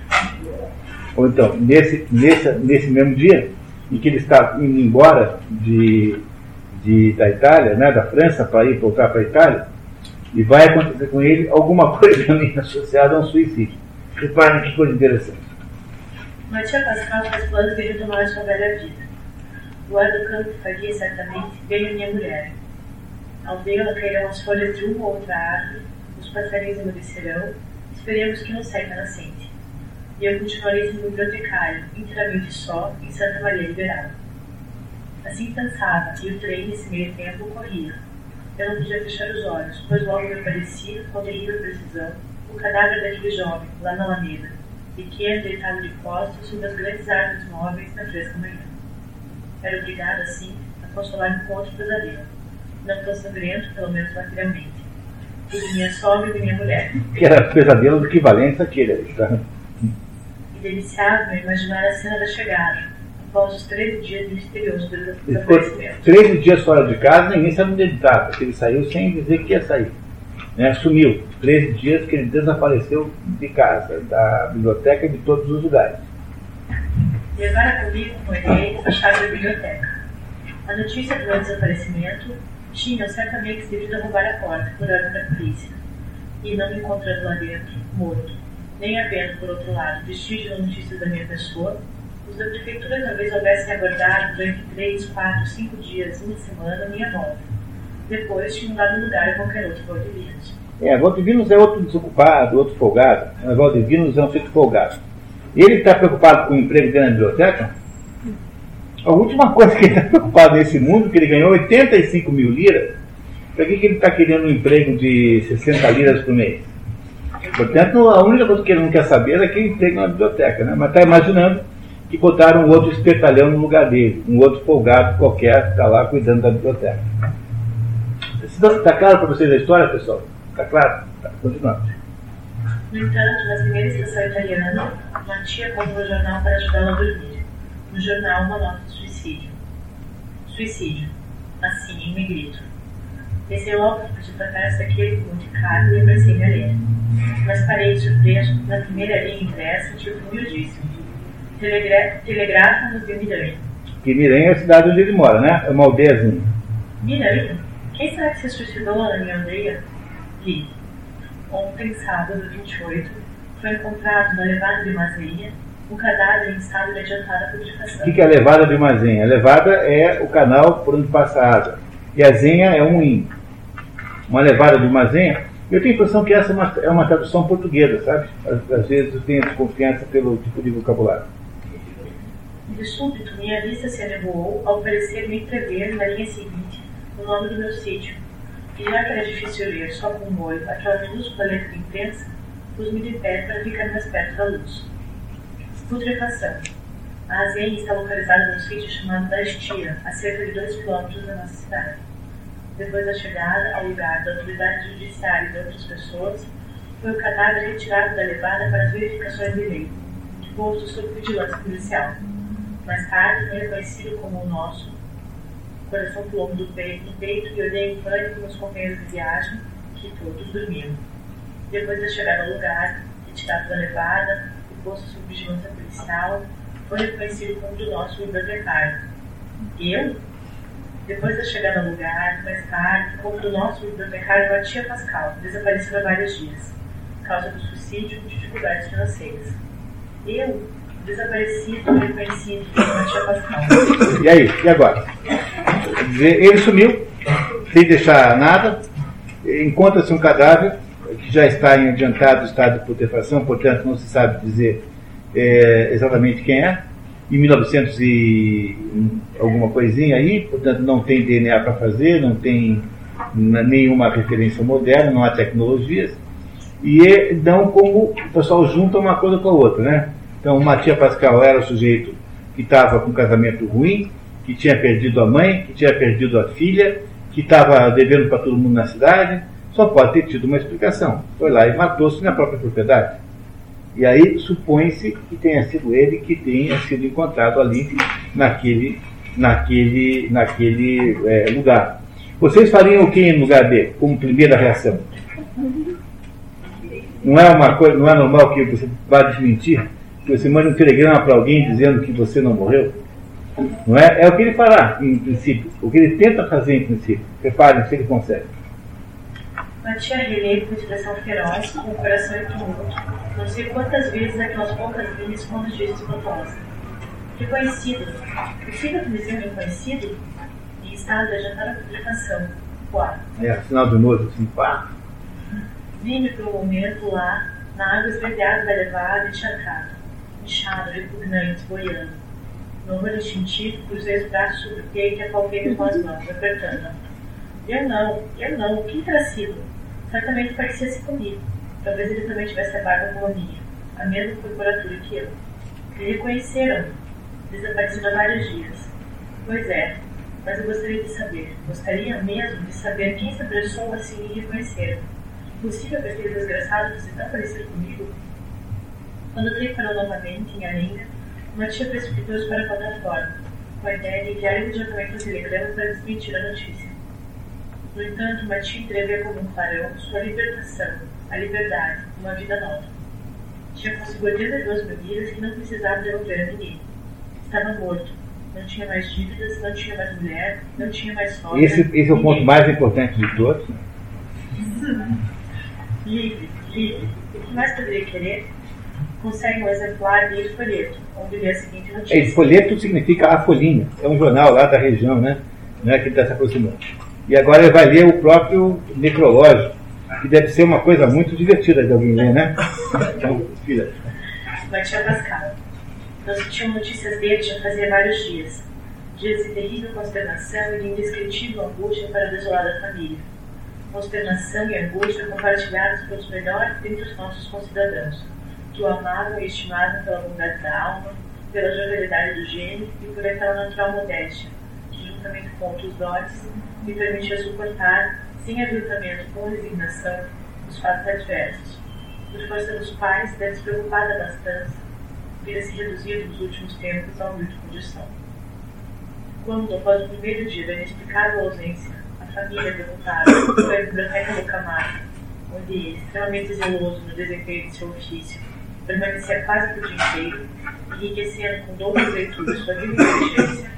Ou então, nesse, nesse, nesse mesmo dia em que ele está indo embora de, de, da Itália, né, da França, para ir voltar para a Itália, e vai acontecer com ele alguma coisa (laughs) também associada a um suicídio. Reparem que coisa interessante. Matia Pascal faz planos de retomar sua velha vida. O ar do campo faria certamente a minha mulher. Ao vê-la cairão as folhas de uma ou outra árvore, os passarinhos emudecerão, esperemos que não seca nascente. E eu continuarei sendo bibliotecário, inteiramente só, em Santa Maria Liberal. Assim pensava, e o trem nesse meio tempo corria. Eu não podia fechar os olhos, pois logo me parecia, com terrível precisão, o cadáver daquele jovem, lá na Alameda, pequeno, deitado de costas sob as grandes árvores móveis na fresca manhã. Era obrigado, assim, a consolar-me com outro pesadelo, não tão sangrento, pelo menos materialmente, de minha sogra e de minha mulher. (laughs) Que era pesadelo equivalente àquele. Tá? E deliciava-me imaginar a cena da chegada, após os 13 dias misteriosos Ele do ficou desaparecimento. 13 dias fora de casa, ninguém sabe onde ele estava, porque ele saiu sem dizer que ia sair. Né? Sumiu. 13 dias que ele desapareceu de casa, da biblioteca e de todos os lugares. Levara comigo com ele a chave da biblioteca. A notícia do meu desaparecimento tinha certamente devido a roubar a porta por ordem da polícia. E não me encontrando lá dentro, morto, nem havendo, por outro lado, vestígio ou notícias da minha pessoa, os da prefeitura talvez houvessem aguardado durante três, quatro, cinco dias, uma semana, minha volta. Depois tinham dado lugar a qualquer outro Valdivinos. É, Valdivinos é outro desocupado, outro folgado. Mas Valdivinos é um sujeito folgado. Ele está preocupado com o emprego dele na biblioteca? A última coisa que ele está preocupado nesse mundo, que ele ganhou 85 mil liras, para que, que ele está querendo um emprego de 60 liras por mês? Portanto, a única coisa que ele não quer saber é aquele emprego na biblioteca, né? mas está imaginando que botaram um outro espertalhão no lugar dele, um outro folgado qualquer que está lá cuidando da biblioteca. Está claro para vocês a história, pessoal? Está claro? Tá. No entanto, na primeira estação italiana, uma tia comprou o jornal para ajudá-la a dormir. No jornal, uma nota de suicídio. Suicídio. Assim, em negrito. Desci logo para para trás daquele monte caro e abracei a ler. Mas parei surpreso na primeira linha impressa, tipo humildíssimo. Telegra Telegráfamos de Miranha. Que Miranha é a cidade onde ele mora, né? É uma aldeiazinha. Miranha? Quem será que se suicidou na minha aldeia? Li. Ontem, sábado 28, foi encontrado na levada de Mazeia um cadáver em estado de adiantada O putrefação. que, que é a levada de uma zenha? A levada é o canal por onde passa a água. E a zenha é um moinho. Uma levada de uma zenha. Eu tenho a impressão que essa é uma, é uma tradução portuguesa, sabe? Às, às vezes eu tenho desconfiança pelo tipo de vocabulário. De súbito, minha vista se anevoou ao parecer-me entrever na linha seguinte o nome do meu sítio. E já que era difícil ler só com o olho aquela minúscula letra de imprensa, pus-me de pé para ficar mais perto da luz. Putrefação. A Azenha está localizada num sítio chamado da Estia, a cerca de 2 quilômetros da nossa cidade. Depois da chegada ao lugar da autoridade judiciária e de outras pessoas, foi o cadáver retirado da levada para as verificações de lei, posto sob vigilância policial. Mais tarde foi reconhecido como o nosso, o coração pulou do peito, no peito e olhei em pânico meus companheiros de viagem, que todos dormiam. Depois da chegada ao lugar, retirado da levada e posto sob vigilância policial, foi reconhecido como do nosso bibliotecário. Eu? Depois da chegada ao lugar, mais tarde, como do nosso bibliotecário Matia Pascal, desapareceu há vários dias, causa do suicídio e dificuldades financeiras. Eu, desaparecido reconhecido Pascal. E aí? E agora? Ele sumiu, sem deixar nada. Encontra-se um cadáver que já está em adiantado estado de putrefação, portanto não se sabe dizer é, exatamente quem é. Em 1900 e alguma coisinha aí, portanto não tem DNA para fazer, não tem nenhuma referência moderna, não há tecnologias. E não como o pessoal junta uma coisa com a outra, né? Então, o Matias Pascal era o sujeito que estava com um casamento ruim, que tinha perdido a mãe, que tinha perdido a filha, que estava devendo para todo mundo na cidade. Só pode ter tido uma explicação. Foi lá e matou-se na própria propriedade. E aí supõe-se que tenha sido ele que tenha sido encontrado ali naquele, naquele, naquele eh, lugar. Vocês fariam o que em lugar dele, como primeira reação? Não é uma coisa, não é normal que você vá desmentir, que você mande um telegrama para alguém dizendo que você não morreu? Não é? é o que ele fará, em princípio. O que ele tenta fazer, em princípio. Preparem se ele consegue. Batia relei com expressão feroz, com o coração em tumulto. Não sei quantas vezes aquelas poucas linhas quando disse espantosa. Reconhecido. Possível que me seja reconhecido? Em estado de adiantar a publicação. Quá. É, sinal de novo, assim, pá. Vi-me por um momento lá, na água esverdeada da levada, encharcado, inchado, repugnante, boiando. No olho instintivo, cruzei os braços sobre o peito e apalpei com as mãos, apertando-a. Eu não, eu não, terá sido? Certamente parecia-se comigo. Talvez ele também tivesse a barba como a minha, a mesma corporatura que eu. Me reconheceram, desaparecido há vários dias. Pois é, mas eu gostaria de saber, gostaria mesmo de saber quem essa pessoa assim me reconheceram. Possível que aquele desgraçado fosse tão parecido comigo? Quando parou novamente em Alenga, uma tia precipitou-se para a plataforma, com a ideia de enviar imediatamente um telegrama para desmentir a notícia. No entanto, Mati entrevia como um clarão sua libertação, a liberdade, uma vida nova. Tinha consigo 82 bebidas que não precisava devolver a ninguém. Estava morto. Não tinha mais dívidas, não tinha mais mulher, não tinha mais sogra. Esse, esse é o ponto mais importante de todos. (laughs) livre, livre. O que mais poderia querer? Consegue um exemplar de Folheto, onde lê a seguinte notícia. El Folheto significa a folhinha. É um jornal lá da região, né? Não é que está se aproximando. E agora ele vai ler o próprio necrológico, que deve ser uma coisa muito divertida de alguém ler, né? (laughs) Então, filha. Batia Pascal. Se tinham notícias dele já fazia vários dias. Dias de terrível consternação e de indescritível angústia para a desolada família. Consternação e angústia compartilhadas pelos melhores dentre os nossos concidadãos, que o amavam e estimavam pela bondade da alma, pela jovialidade do gênio e por aquela natural modéstia, que, juntamente com outros dotes, me permitia suportar, sem aviltamento com resignação, os fatos adversos. Por força dos pais, da despreocupada abastança, vira-se reduzido nos últimos tempos a humilde condição. Quando, após o primeiro dia da inexplicável ausência, a família deputada (coughs) foi à biblioteca do Camargo, onde extremamente zeloso no desempenho de seu ofício, permanecia quase por dia inteiro, enriquecendo com doces leituras sua vida inteligência,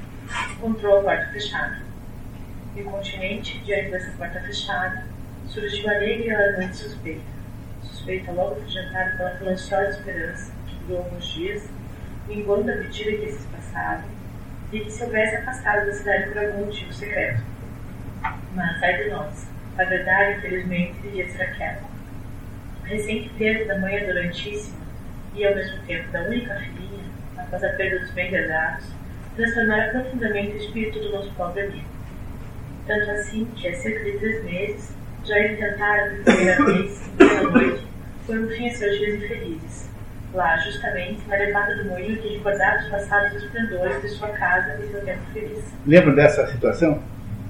encontrou a porta fechada incontinente diante dessa porta fechada, surgiu alegre e alarmante suspeita. Suspeita logo afugentada pela silenciosa esperança, que durou alguns dias, minguando à medida que esses passavam, e que se houvesse afastado da cidade por algum motivo secreto. Mas, ai de nós, a verdade, infelizmente, devia ser aquela. A recente perda da mãe adorantíssima e, ao mesmo tempo, da única filhinha, após a perda dos bem herdados, transformara profundamente o espírito do nosso pobre amigo tanto assim que, há cerca de três meses, já ele tentara pela primeira vez, pela noite, por um fim a seus dias infelizes. Lá, justamente, na levada do moinho que recordava os passados esplendores de sua casa e seu tempo feliz. Lembra dessa situação?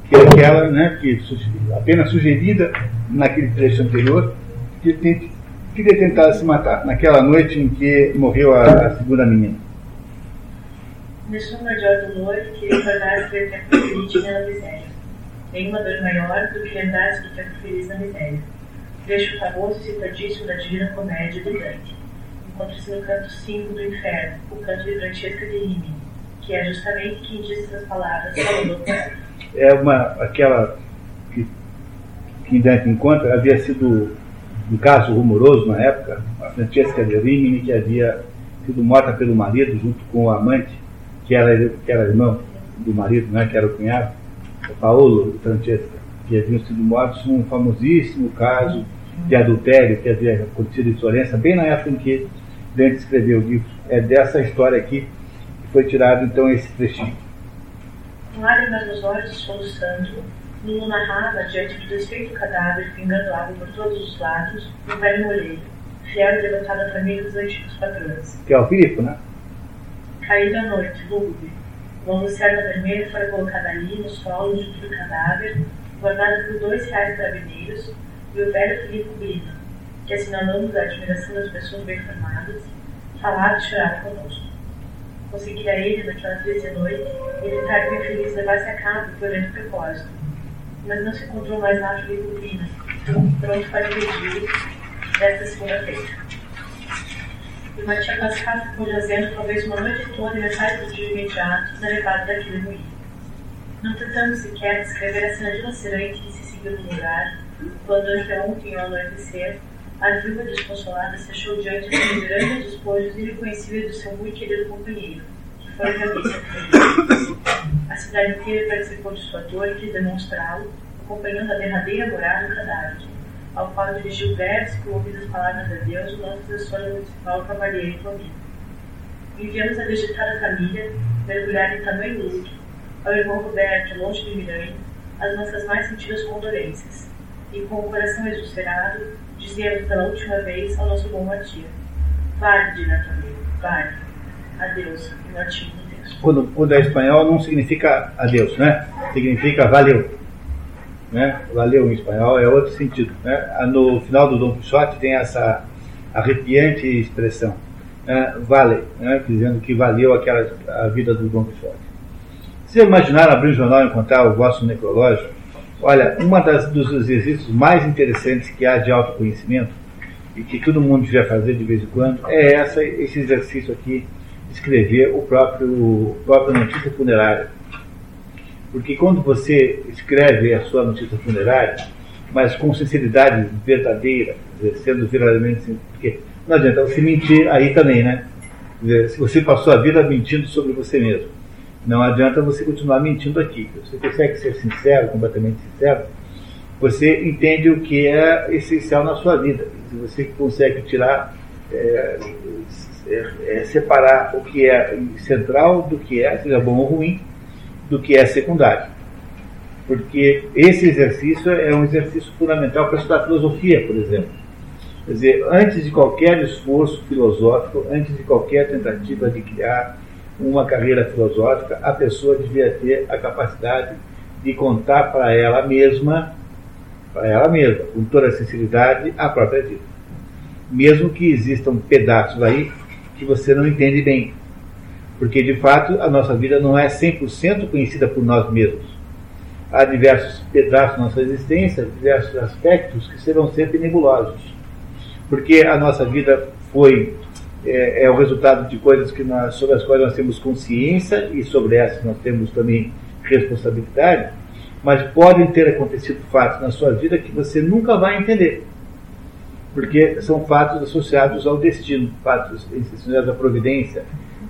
Que é aquela né, que apenas sugerida naquele trecho anterior, que ele queria tentar se matar, naquela noite em que morreu a, a segunda menina. Nesse maior dolor que recordasse aquele tempo feliz na miséria nenhuma dor maior do que lembrar-se do tempo feliz na miséria. Trecho famoso e citadíssimo da Divina Comédia de Dante. Encontra-se no canto 5 do Inferno, o canto de Francesca de Rimini, que é justamente quem diz essas palavras falando É uma, aquela que, que Dante encontra, havia sido um caso rumoroso na época, a Francesca de Rimini, que havia sido morta pelo marido junto com o amante, que era, que era irmão do marido, né, que era o cunhado Paolo Francesca, que haviam sido mortos num famosíssimo caso de adultério que havia acontecido em Florença, bem na época em que Dante escreveu o livro. É dessa história aqui que foi tirado então esse trechinho. Lágrimas nos olhos soluçando, Nuno narrava diante do desfeito cadáver pingando água por todos os lados, um velho moleiro, fiel e devotado à família dos antigos patrões. Que é o Filipe, né? Caído à noite, lúgubre, uma lucerna vermelha foi colocada ali, no solo, junto do cadáver, guardada por dois reais carabineiros e o velho Filipe Brina, que, assinalando a admiração das pessoas bem formadas, falava e chorava conosco. Conseguira ele, naquela triste noite, evitar que o infeliz levasse a cabo o violento propósito. Mas não se encontrou mais lá Filipe Brina, pronto para impedir desta segunda-feira. E Matia Pascal ficou jazendo talvez uma noite toda e metade do dia imediato na levada daquele moinho. Não tentando sequer descrever a cena dilacerante que se seguiu no lugar, quando anteontem ao anoitecer, a viúva desconsolada se achou diante dos grandes despojos irreconhecíveis do seu muito querido companheiro, que foi a cabeça A cidade inteira participou de sua dor e quis demonstrá-lo, acompanhando a derradeira morada do cadáver, ao qual dirigiu versos que ouvido as palavras de Deus o nosso professor municipal Cavalheiro Toninho. Enviamos a vegetada família, mergulhada em tamanho luto, ao irmão Roberto, longe de Miranha, as nossas mais sentidas condolências, e com o coração exulcerado, dizíamos pela última vez ao nosso bom Matia: Vale, direto amigo, vale. Adeus, Deus. Quando, quando é espanhol não significa adeus, né? Significa valeu. Né? Valeu em espanhol é outro sentido. Né? No final do Dom Quixote tem essa arrepiante expressão, né? vale, né? dizendo que valeu aquela, a vida do Dom Quixote. Se imaginaram abrir o jornal e encontrar o vosso necrológico, olha, uma das, dos exercícios mais interessantes que há de autoconhecimento e que todo mundo devia fazer de vez em quando é essa, esse exercício aqui, escrever o próprio, o próprio notícia funerária. Porque quando você escreve a sua notícia funerária, mas com sinceridade verdadeira, sendo verdadeiramente porque não adianta você mentir aí também, né? Se você passou a vida mentindo sobre você mesmo, não adianta você continuar mentindo aqui. Você consegue ser sincero, completamente sincero, você entende o que é essencial na sua vida. Se você consegue tirar, é, é, é, separar o que é central do que é, seja bom ou ruim, do que é secundário. Porque esse exercício é um exercício fundamental para estudar filosofia, por exemplo. Quer dizer, antes de qualquer esforço filosófico, antes de qualquer tentativa de criar uma carreira filosófica, a pessoa devia ter a capacidade de contar para ela mesma, para ela mesma, com toda a sinceridade, a própria vida. Mesmo que existam pedaços aí que você não entende bem. Porque, de fato, a nossa vida não é 100% conhecida por nós mesmos. Há diversos pedaços da nossa existência, diversos aspectos que serão sempre nebulosos. Porque a nossa vida foi é, é, o resultado de coisas que nós, sobre as quais nós temos consciência e sobre essas nós temos também responsabilidade, mas podem ter acontecido fatos na sua vida que você nunca vai entender, porque são fatos associados ao destino, fatos associados à providência,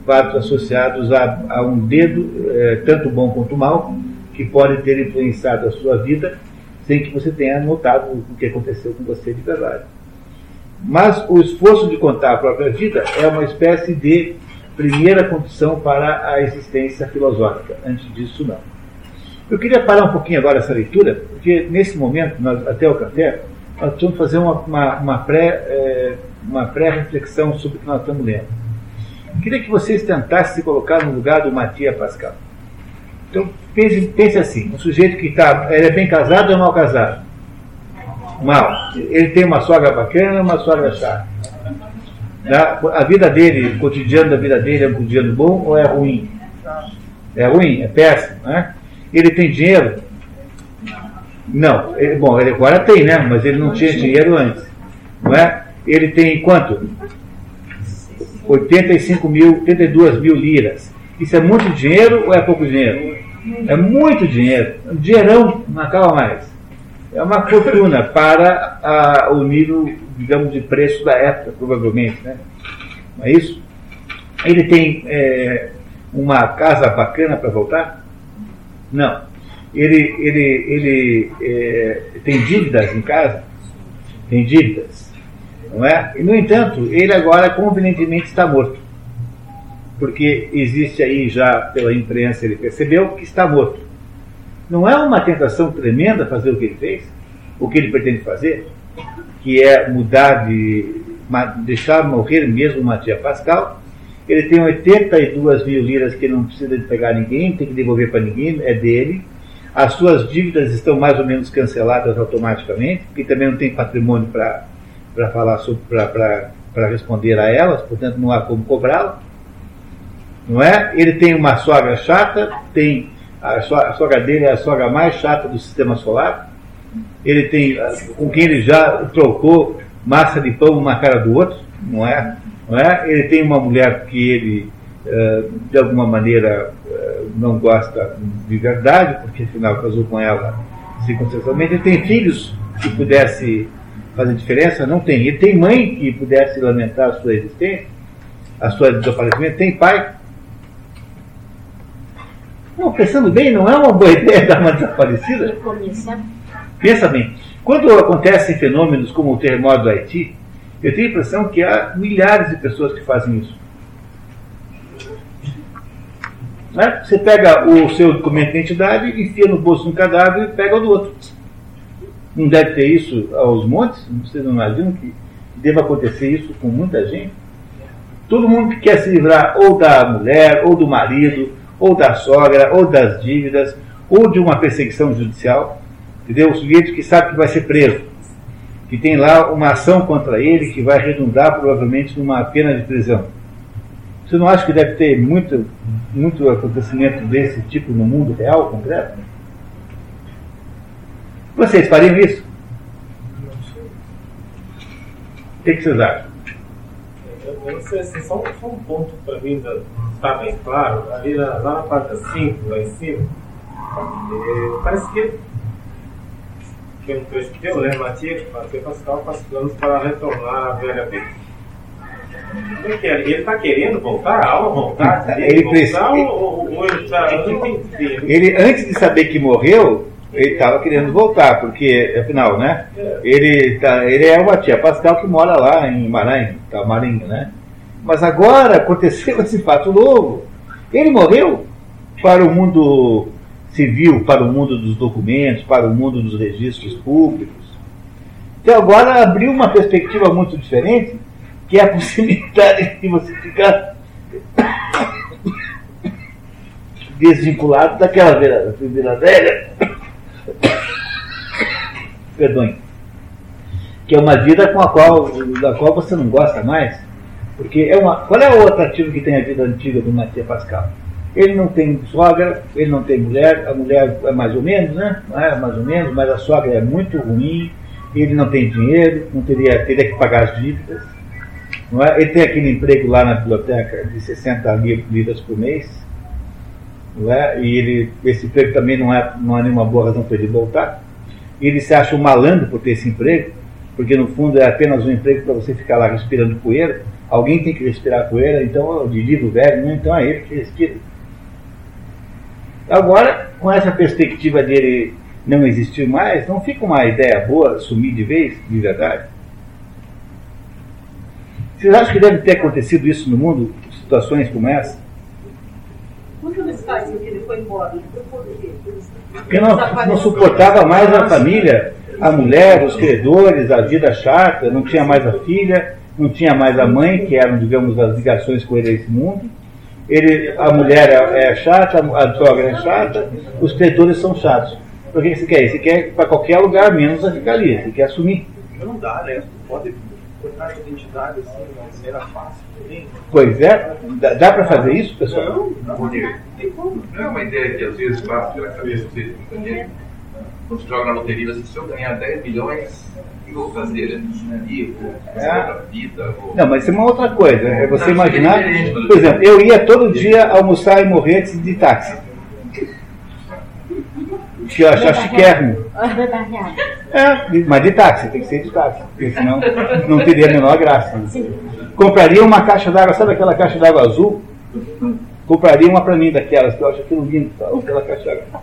fatos associados a, a um dedo, é, tanto bom quanto mal, que pode ter influenciado a sua vida sem que você tenha notado o que aconteceu com você de verdade. Mas o esforço de contar a própria vida é uma espécie de primeira condição para a existência filosófica. Antes disso, não. Eu queria parar um pouquinho agora essa leitura, porque nesse momento, nós, até o café, nós precisamos fazer uma, uma, uma pré-reflexão é, pré sobre o que nós estamos lendo. Queria que vocês tentassem se colocar no lugar do Matias Pascal. Então, pense, pense assim: um sujeito que está. Ele é bem casado ou mal casado? mal. Ele tem uma sogra bacana, uma sogra chata. A vida dele, o cotidiano da vida dele é um cotidiano bom ou é ruim? É ruim, é péssimo. Né? Ele tem dinheiro? Não. Ele, bom, ele agora tem, né? Mas ele não tinha dinheiro antes. Não é? Ele tem quanto? 85 mil, 82 mil liras. Isso é muito dinheiro ou é pouco dinheiro? É muito dinheiro. Um dinheirão não acaba mais é uma fortuna (laughs) para a, o nível, digamos, de preço da época, provavelmente, né? Não é isso? Ele tem é, uma casa bacana para voltar? Não. Ele, ele, ele é, tem dívidas em casa? Tem dívidas. Não é? E, no entanto, ele agora convenientemente está morto. Porque existe aí já pela imprensa, ele percebeu que está morto. Não é uma tentação tremenda fazer o que ele fez? O que ele pretende fazer? Que é mudar de. deixar morrer mesmo o Matias Pascal. Ele tem 82 mil liras que não precisa de pegar ninguém, tem que devolver para ninguém, é dele. As suas dívidas estão mais ou menos canceladas automaticamente, porque também não tem patrimônio para falar sobre, para responder a elas, portanto não há como cobrá-la. Não é? Ele tem uma sogra chata, tem a, sogra dele é a sogra mais chata do sistema solar. Ele tem com quem ele já trocou massa de pão uma cara do outro, não é? Não é? Ele tem uma mulher que ele, de alguma maneira, eh, não gosta de verdade, porque afinal casou com ela circunstancialmente. Ele tem filhos que pudesse fazer diferença? Não tem. Ele tem mãe que pudesse lamentar a sua existência, a sua desaparecimento? Tem pai? Não, pensando bem, não é uma boa (laughs) ideia dar uma desaparecida? Pensa bem. Quando acontecem fenômenos como o terremoto do Haiti, eu tenho a impressão que há milhares de pessoas que fazem isso. Né? Você pega o seu documento de identidade, enfia no bolso de um cadáver e pega o do outro. Não deve ter isso aos montes? Vocês não imaginam que deva acontecer isso com muita gente? Todo mundo que quer se livrar ou da mulher, ou do marido, ou da sogra, ou das dívidas, ou de uma perseguição judicial, entendeu? O sujeito que sabe que vai ser preso, que tem lá uma ação contra ele que vai redundar provavelmente numa pena de prisão. Você não acha que deve ter muito, muito acontecimento desse tipo no mundo real, concreto? Vocês fariam isso? O que, vocês acham? Eu não sei, assim, só, só um ponto para mim estar bem claro. Ali na, lá na parte 5, lá em cima, é, parece que que é um trecho que eu, né? Matias, Matias Pascal planos para retornar à velha vida. Como é que é? Ele está querendo voltar? Há uma vontade dele Ele voltar precisa- ou, ou ele entendi. Ele, antes de saber que morreu, ele estava querendo voltar, porque, afinal, né? Ele, tá, ele é uma tia Pascal que mora lá em Maranhão, tá, Marinho, né? Mas agora aconteceu (laughs) esse fato novo. Ele morreu para o mundo civil, para o mundo dos documentos, para o mundo dos registros públicos. Então agora abriu uma perspectiva muito diferente, que é a possibilidade de você ficar desvinculado daquela vida, vida velha. Perdoe. Que é uma vida com a qual, da qual você não gosta mais. Porque é uma. Qual é o atrativo que tem a vida antiga do Matias Pascal? Ele não tem sogra, ele não tem mulher, a mulher é mais ou menos, né? É mais ou menos, mas a sogra é muito ruim, ele não tem dinheiro, não teria, teria que pagar as dívidas. Não é? Ele tem aquele emprego lá na biblioteca de 60 mil libras por mês. Não é? E ele, esse emprego também não é, não é nenhuma boa razão para ele voltar. E ele se acha um malandro por ter esse emprego, porque no fundo é apenas um emprego para você ficar lá respirando poeira. Alguém tem que respirar poeira, então de livro velho, né? então é ele que respira. Agora, com essa perspectiva dele não existir mais, não fica uma ideia boa sumir de vez, de verdade? Vocês acham que deve ter acontecido isso no mundo, situações como essa? Quando eles fazem que ele foi embora, ele foi por quê? Porque não, não suportava mais a família, a mulher, os credores, a vida chata, não tinha mais a filha, não tinha mais a mãe, que eram, digamos, as ligações com ele a esse mundo. Ele, a mulher é, é chata, a sogra é chata, os credores são chatos. Por que você quer? Você quer ir para qualquer lugar, menos a ficar ali. Você quer assumir. Não dá, né? Pode cortar a identidade assim, de maneira fácil também. Pois é, dá, dá para fazer isso, pessoal? Não é uma ideia que às vezes passa pela cabeça de vocês, muita gente. Quando você joga na loteria, assim, se eu ganhar 10 milhões, o que eu vou fazer? Né? Rico, É. outra vida, ou... Não, mas isso é uma outra coisa. É você Não, imaginar. é. Por exemplo, eu ia todo dia almoçar e morrer antes de táxi. Chiquérrimo. É, mas de táxi, tem que ser de táxi, porque senão não teria a menor graça. Compraria uma caixa d'água, sabe aquela caixa d'água azul? Compraria uma pra mim daquelas, que eu acho aquilo lindo, aquela caixa d'água.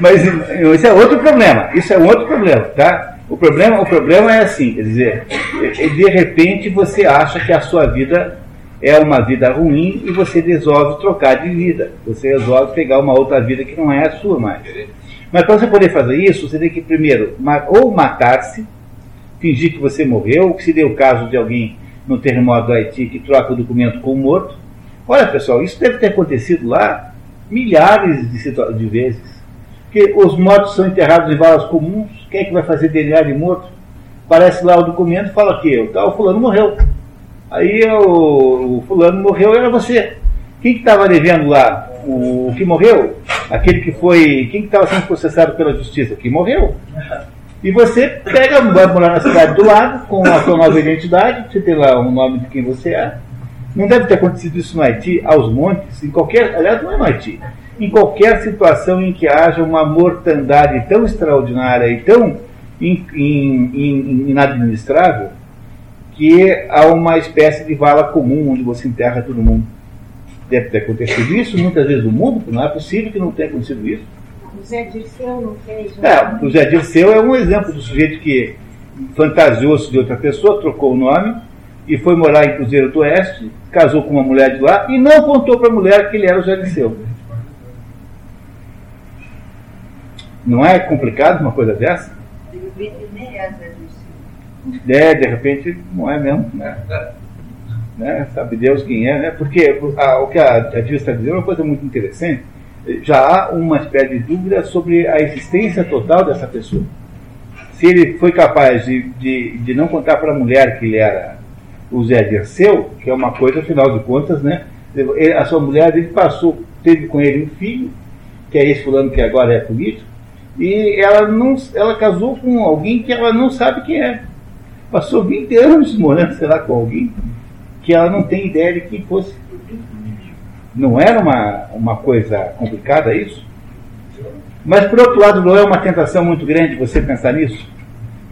Mas eh, isso é outro problema, isso é um outro problema, tá? O problema, o problema é assim, quer dizer, de repente você acha que a sua vida é uma vida ruim e você resolve trocar de vida. Você resolve pegar uma outra vida que não é a sua mais. Mas para você poder fazer isso, você tem que primeiro ou matar-se, fingir que você morreu, ou que se deu o caso de alguém no terremoto do Haiti que troca o documento com o morto. Olha pessoal, isso deve ter acontecido lá milhares de, de vezes. Porque os mortos são enterrados em valas comuns, quem é que vai fazer DNA de morto? Aparece lá o documento fala que o tal fulano morreu. Aí o, o fulano morreu era você. Quem que estava devendo lá? O, que morreu? Aquele que foi. Quem que estava sendo processado pela justiça? Que morreu. E você pega, vai morar na cidade do lado, com a sua nova identidade, você tem lá um nome de quem você é. Não deve ter acontecido isso no Haiti, aos montes, em qualquer. Aliás, não é no Haiti. Em qualquer situação em que haja uma mortandade tão extraordinária e tão in, in, in, inadministrável, que há uma espécie de vala comum onde você enterra todo mundo. Deve ter acontecido isso muitas vezes no mundo, não é possível que não tenha acontecido isso. O Zé Dirceu não fez. né? É, o Zé Dirceu é um exemplo do sujeito que fantasiou-se de outra pessoa, trocou o nome e foi morar em Cruzeiro do Oeste, casou com uma mulher de lá e não contou para a mulher que ele era o Zé Dirceu. Não é complicado uma coisa dessa? É, de repente não é mesmo. Né? Né? Sabe Deus quem é, né? Porque a- o que a, a Dilma está dizendo é uma coisa muito interessante. Já há uma espécie de dúvida sobre a existência total dessa pessoa. Se ele foi capaz de, de, de não contar para a mulher que ele era o Zé Dirceu, que é uma coisa, afinal de contas, né? Ele- a sua mulher ele passou, teve com ele um filho, que é esse fulano que agora é político, e ela não, ela casou com alguém que ela não sabe quem é. Passou 20 anos morando, sei lá, com alguém que ela não tem ideia de quem fosse. Não era uma, uma coisa complicada isso? Mas, por outro lado, não é uma tentação muito grande você pensar nisso?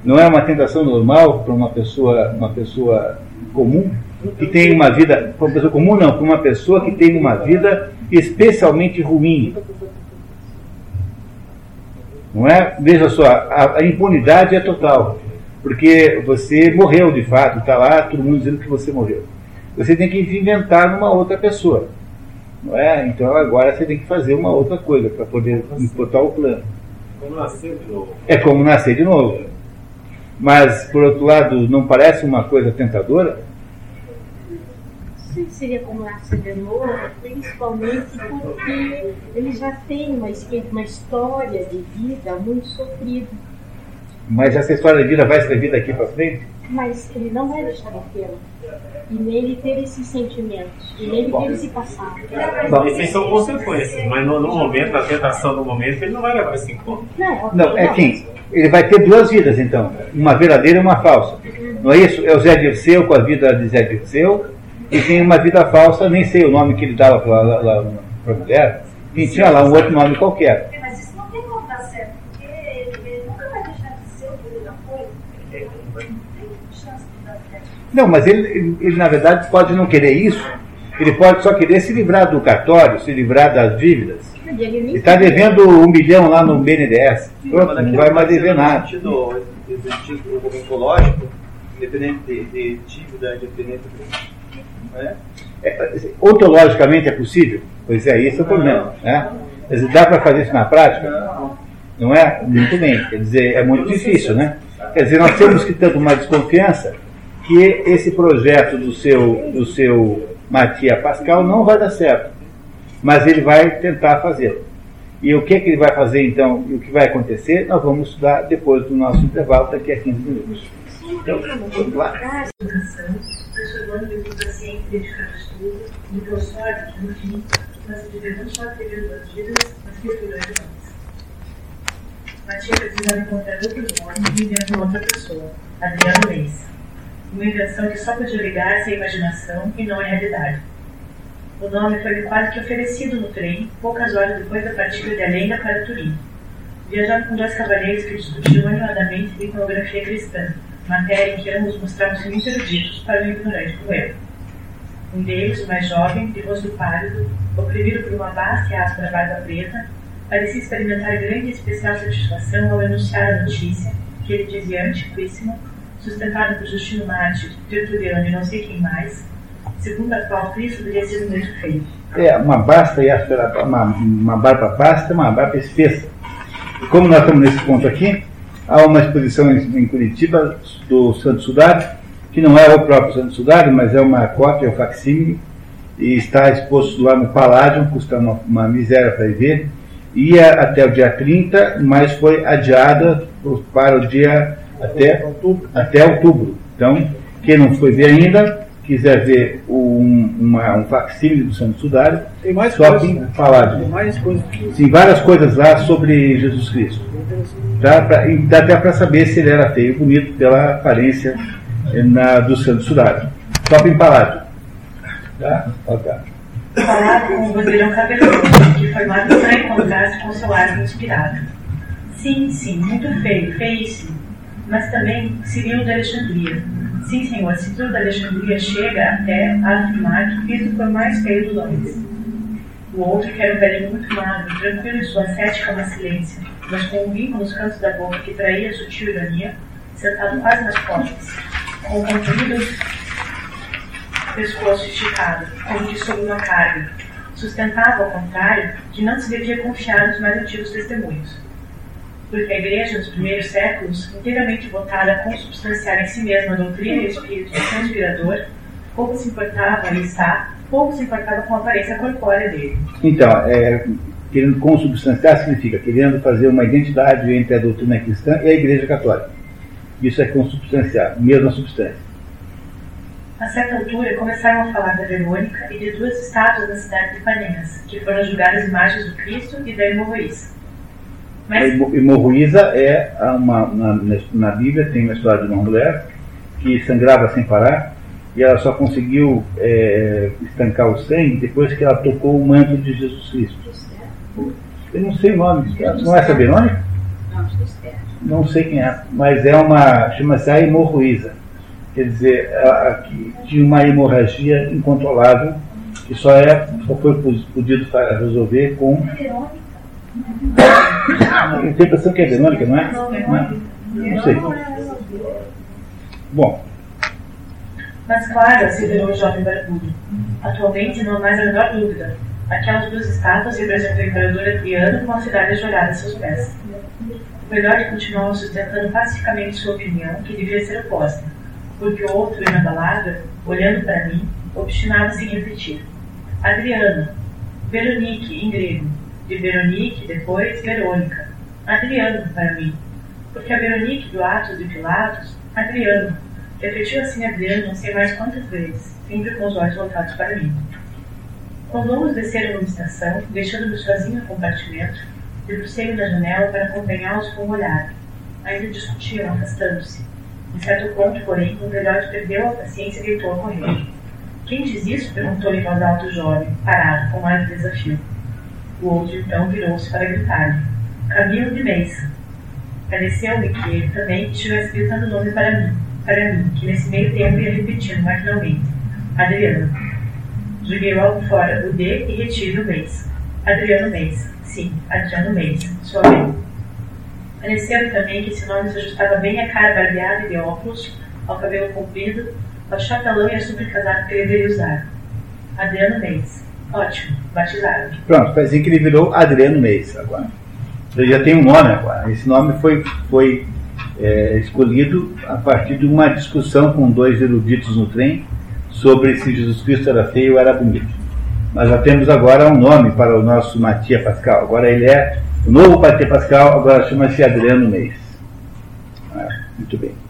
Não é uma tentação normal para uma pessoa, uma pessoa comum que tem uma vida, para uma pessoa comum não, para uma pessoa que tem uma vida especialmente ruim. Não é? Veja só, a, a impunidade é total, porque você morreu de fato, está lá todo mundo dizendo que você morreu. Você tem que inventar numa outra pessoa. Não é? Então agora você tem que fazer uma outra coisa para poder botar o plano. Como nasceu de novo. É como nascer de novo. Mas, por outro lado, não parece uma coisa tentadora? Não sei se seria como nascer de novo, principalmente porque ele já tem uma, uma história de vida muito sofrida. Mas essa história de vida vai ser daqui daqui para frente? Mas ele não vai deixar de tê-la. E nele ter esses sentimentos. E nele ter esse passado. Bom, Essas são consequências, mas no, no momento, a tentação do momento, ele não vai levar isso em conta. Não, ok, Não, é quem? Ele vai ter duas vidas, então. Uma verdadeira e uma falsa. Não é isso? É o Zé Dirceu com a vida de Zé Dirceu e tem uma vida falsa, nem sei o nome que ele dava para a mulher. E tinha lá um outro nome qualquer. Não, mas ele, ele, ele, na verdade pode não querer isso. Ele pode só querer se livrar do cartório, se livrar das dívidas. E ele está devendo um milhão lá no BNDES. Pronto, não vai mais dever nada. No sentido executivo ontológico, independente de, de dívida, independente de. Né? É, ontologicamente é possível? Pois é, esse é o problema. Né? Dá para fazer isso na prática? Não é? Muito bem. Quer dizer, é muito difícil, né? Quer dizer, nós temos que ter uma desconfiança que esse projeto do seu, do seu Matia Pascal não vai dar certo. Mas ele vai tentar fazer. E o que, é que ele vai fazer então? E o que vai acontecer? Nós vamos estudar depois do nosso intervalo, daqui a 15 minutos. Então, vamos lá. Matia precisava encontrar outro nome vivendo outra pessoa, Adriano Reis. Uma invenção que só podia ligar-se à imaginação e não à realidade. O nome foi-lhe quase que oferecido no trem, poucas horas depois da partida de Alenda para Turim. Viajava com dois cavalheiros que discutiam animadamente de iconografia cristã, matéria em que ambos mostravam-se muito eruditos para o ignorante como. Um deles, o mais jovem, de rosto pálido, oprimido por uma vasta e áspera barba preta, parecia experimentar grande e especial satisfação ao enunciar a notícia, que ele dizia antiquíssima, sustentada por Justino Mártir, Tertuliano e não sei quem mais, segundo a qual Cristo teria sido muito feio. É, uma basta e uma, uma barba basta, uma barba espessa. Como nós estamos nesse ponto aqui, há uma exposição em, Curitiba do Santo Sudário, que não é o próprio Santo Sudário, mas é uma cópia, um facsímile, e está exposto lá no Paládio, custa uma, uma miséria para ver. Ia até o dia 30, mas foi adiada para o dia até, até outubro. Então, quem não foi ver ainda, quiser ver o um, uma, um facsímile do Santo Sudário, Tem mais só coisas, em né? Paládio. Tem mais coisas que. Sim, várias coisas lá sobre Jesus Cristo. Tá? Pra, e dá até para saber se ele era feio ou bonito pela aparência eh, na, do Santo Sudário. Top em Paládio. Tá? Ok. Falado com o bandeirão cabeludo, que foi lá para encontrar-se com seu ar inspirado. Sim, sim, muito feio, feíssimo. Mas também Cirilo de Alexandria. Sim, senhor, Cirilo de Alexandria chega até a afirmar que Cristo foi mais feio dos homens. O outro, que era um velhinho muito magro, tranquilo em sua cética macilência, mas com um vinco nos cantos da boca que traía sutil ironia, sentado quase nas costas, com o comprido pescoço esticado, como que sob uma carga. Sustentava, ao contrário, que não se devia confiar nos mais antigos testemunhos. Porque a Igreja, nos primeiros séculos, inteiramente votada a consubstanciar em si mesma a doutrina e o espírito inspirador, pouco se importava, ali está, pouco se importava com a aparência corpórea dele. Então, é, querendo consubstanciar significa querendo fazer uma identidade entre a doutrina cristã e a Igreja Católica. Isso é consubstanciar, mesma substância. A certa altura, começaram a falar da Verônica e de duas estátuas da cidade de Ipanema, que foram julgar as imagens do Cristo e da Hemorroíça. A Mas Hemo- hemorroísa é uma, na, na Bíblia tem uma história de uma mulher que sangrava sem parar e ela só conseguiu é, estancar o sangue depois que ela tocou o manto de Jesus Cristo. Eu não sei o nome, não é essa Verônica? Não, sei quem é, mas é uma. chama-se a hemorroísa. Quer dizer, a- a- que tinha uma hemorragia incontrolável que só, é, só foi podido resolver com. Impressão que é Verônica, não é? Não, é? não sei. Bom, Mas claro, asseverou o jovem barbudo. Atualmente não há mais a menor dúvida. Aquelas duas estátuas representam o imperador Adriano com a cidade jogada a seus pés. O melhor continuava sustentando pacificamente sua opinião, que devia ser oposta, porque o outro, inabalável, olhando para mim, obstinava-se em repetir. Adriano, Veronique, em grego, de Veronique, depois Verônica. Adriano, para mim, porque a Veronique do Atos de Pilatos, Adriano, repetiu assim Adriano não sei mais quantas vezes, sempre com os olhos voltados para mim. Quando ambos desceram numa estação, deixando-me sozinho no compartimento, debrucei-me na janela para acompanhá-los com um olhar. Ainda discutiam, afastando-se. Em certo ponto, porém, o velhote perdeu a paciência e deitou a correr. Quem diz isso? perguntou-lhe em voz alta o jovem, parado, com de desafio. O outro, então, virou-se para gritar-lhe. Camilo de Meissa. Pareceu-me que ele também estivesse gritando o nome para mim, para mim, que nesse meio tempo ia repetindo maquinalmente. Adriano. Joguei logo fora o D e retive o mês. Adriano Mês. Sim, Adriano Mês. Sua vez. Pareceu-me também que esse nome se ajustava bem à cara barbeada e de óculos, ao cabelo comprido, ao chapelão e à casaco que ele deveria usar. Adriano Mês. Ótimo, batizado. pronto, faz dizer que ele virou Adriano Meis agora. Ele já tem um nome agora. Esse nome foi, foi é, escolhido a partir de uma discussão com dois eruditos no trem sobre se Jesus Cristo era feio ou era bonito. Nós já temos agora um nome para o nosso Matia Pascal. Agora ele é o novo Matia Pascal, agora chama-se Adriano Meis. Ah, muito bem.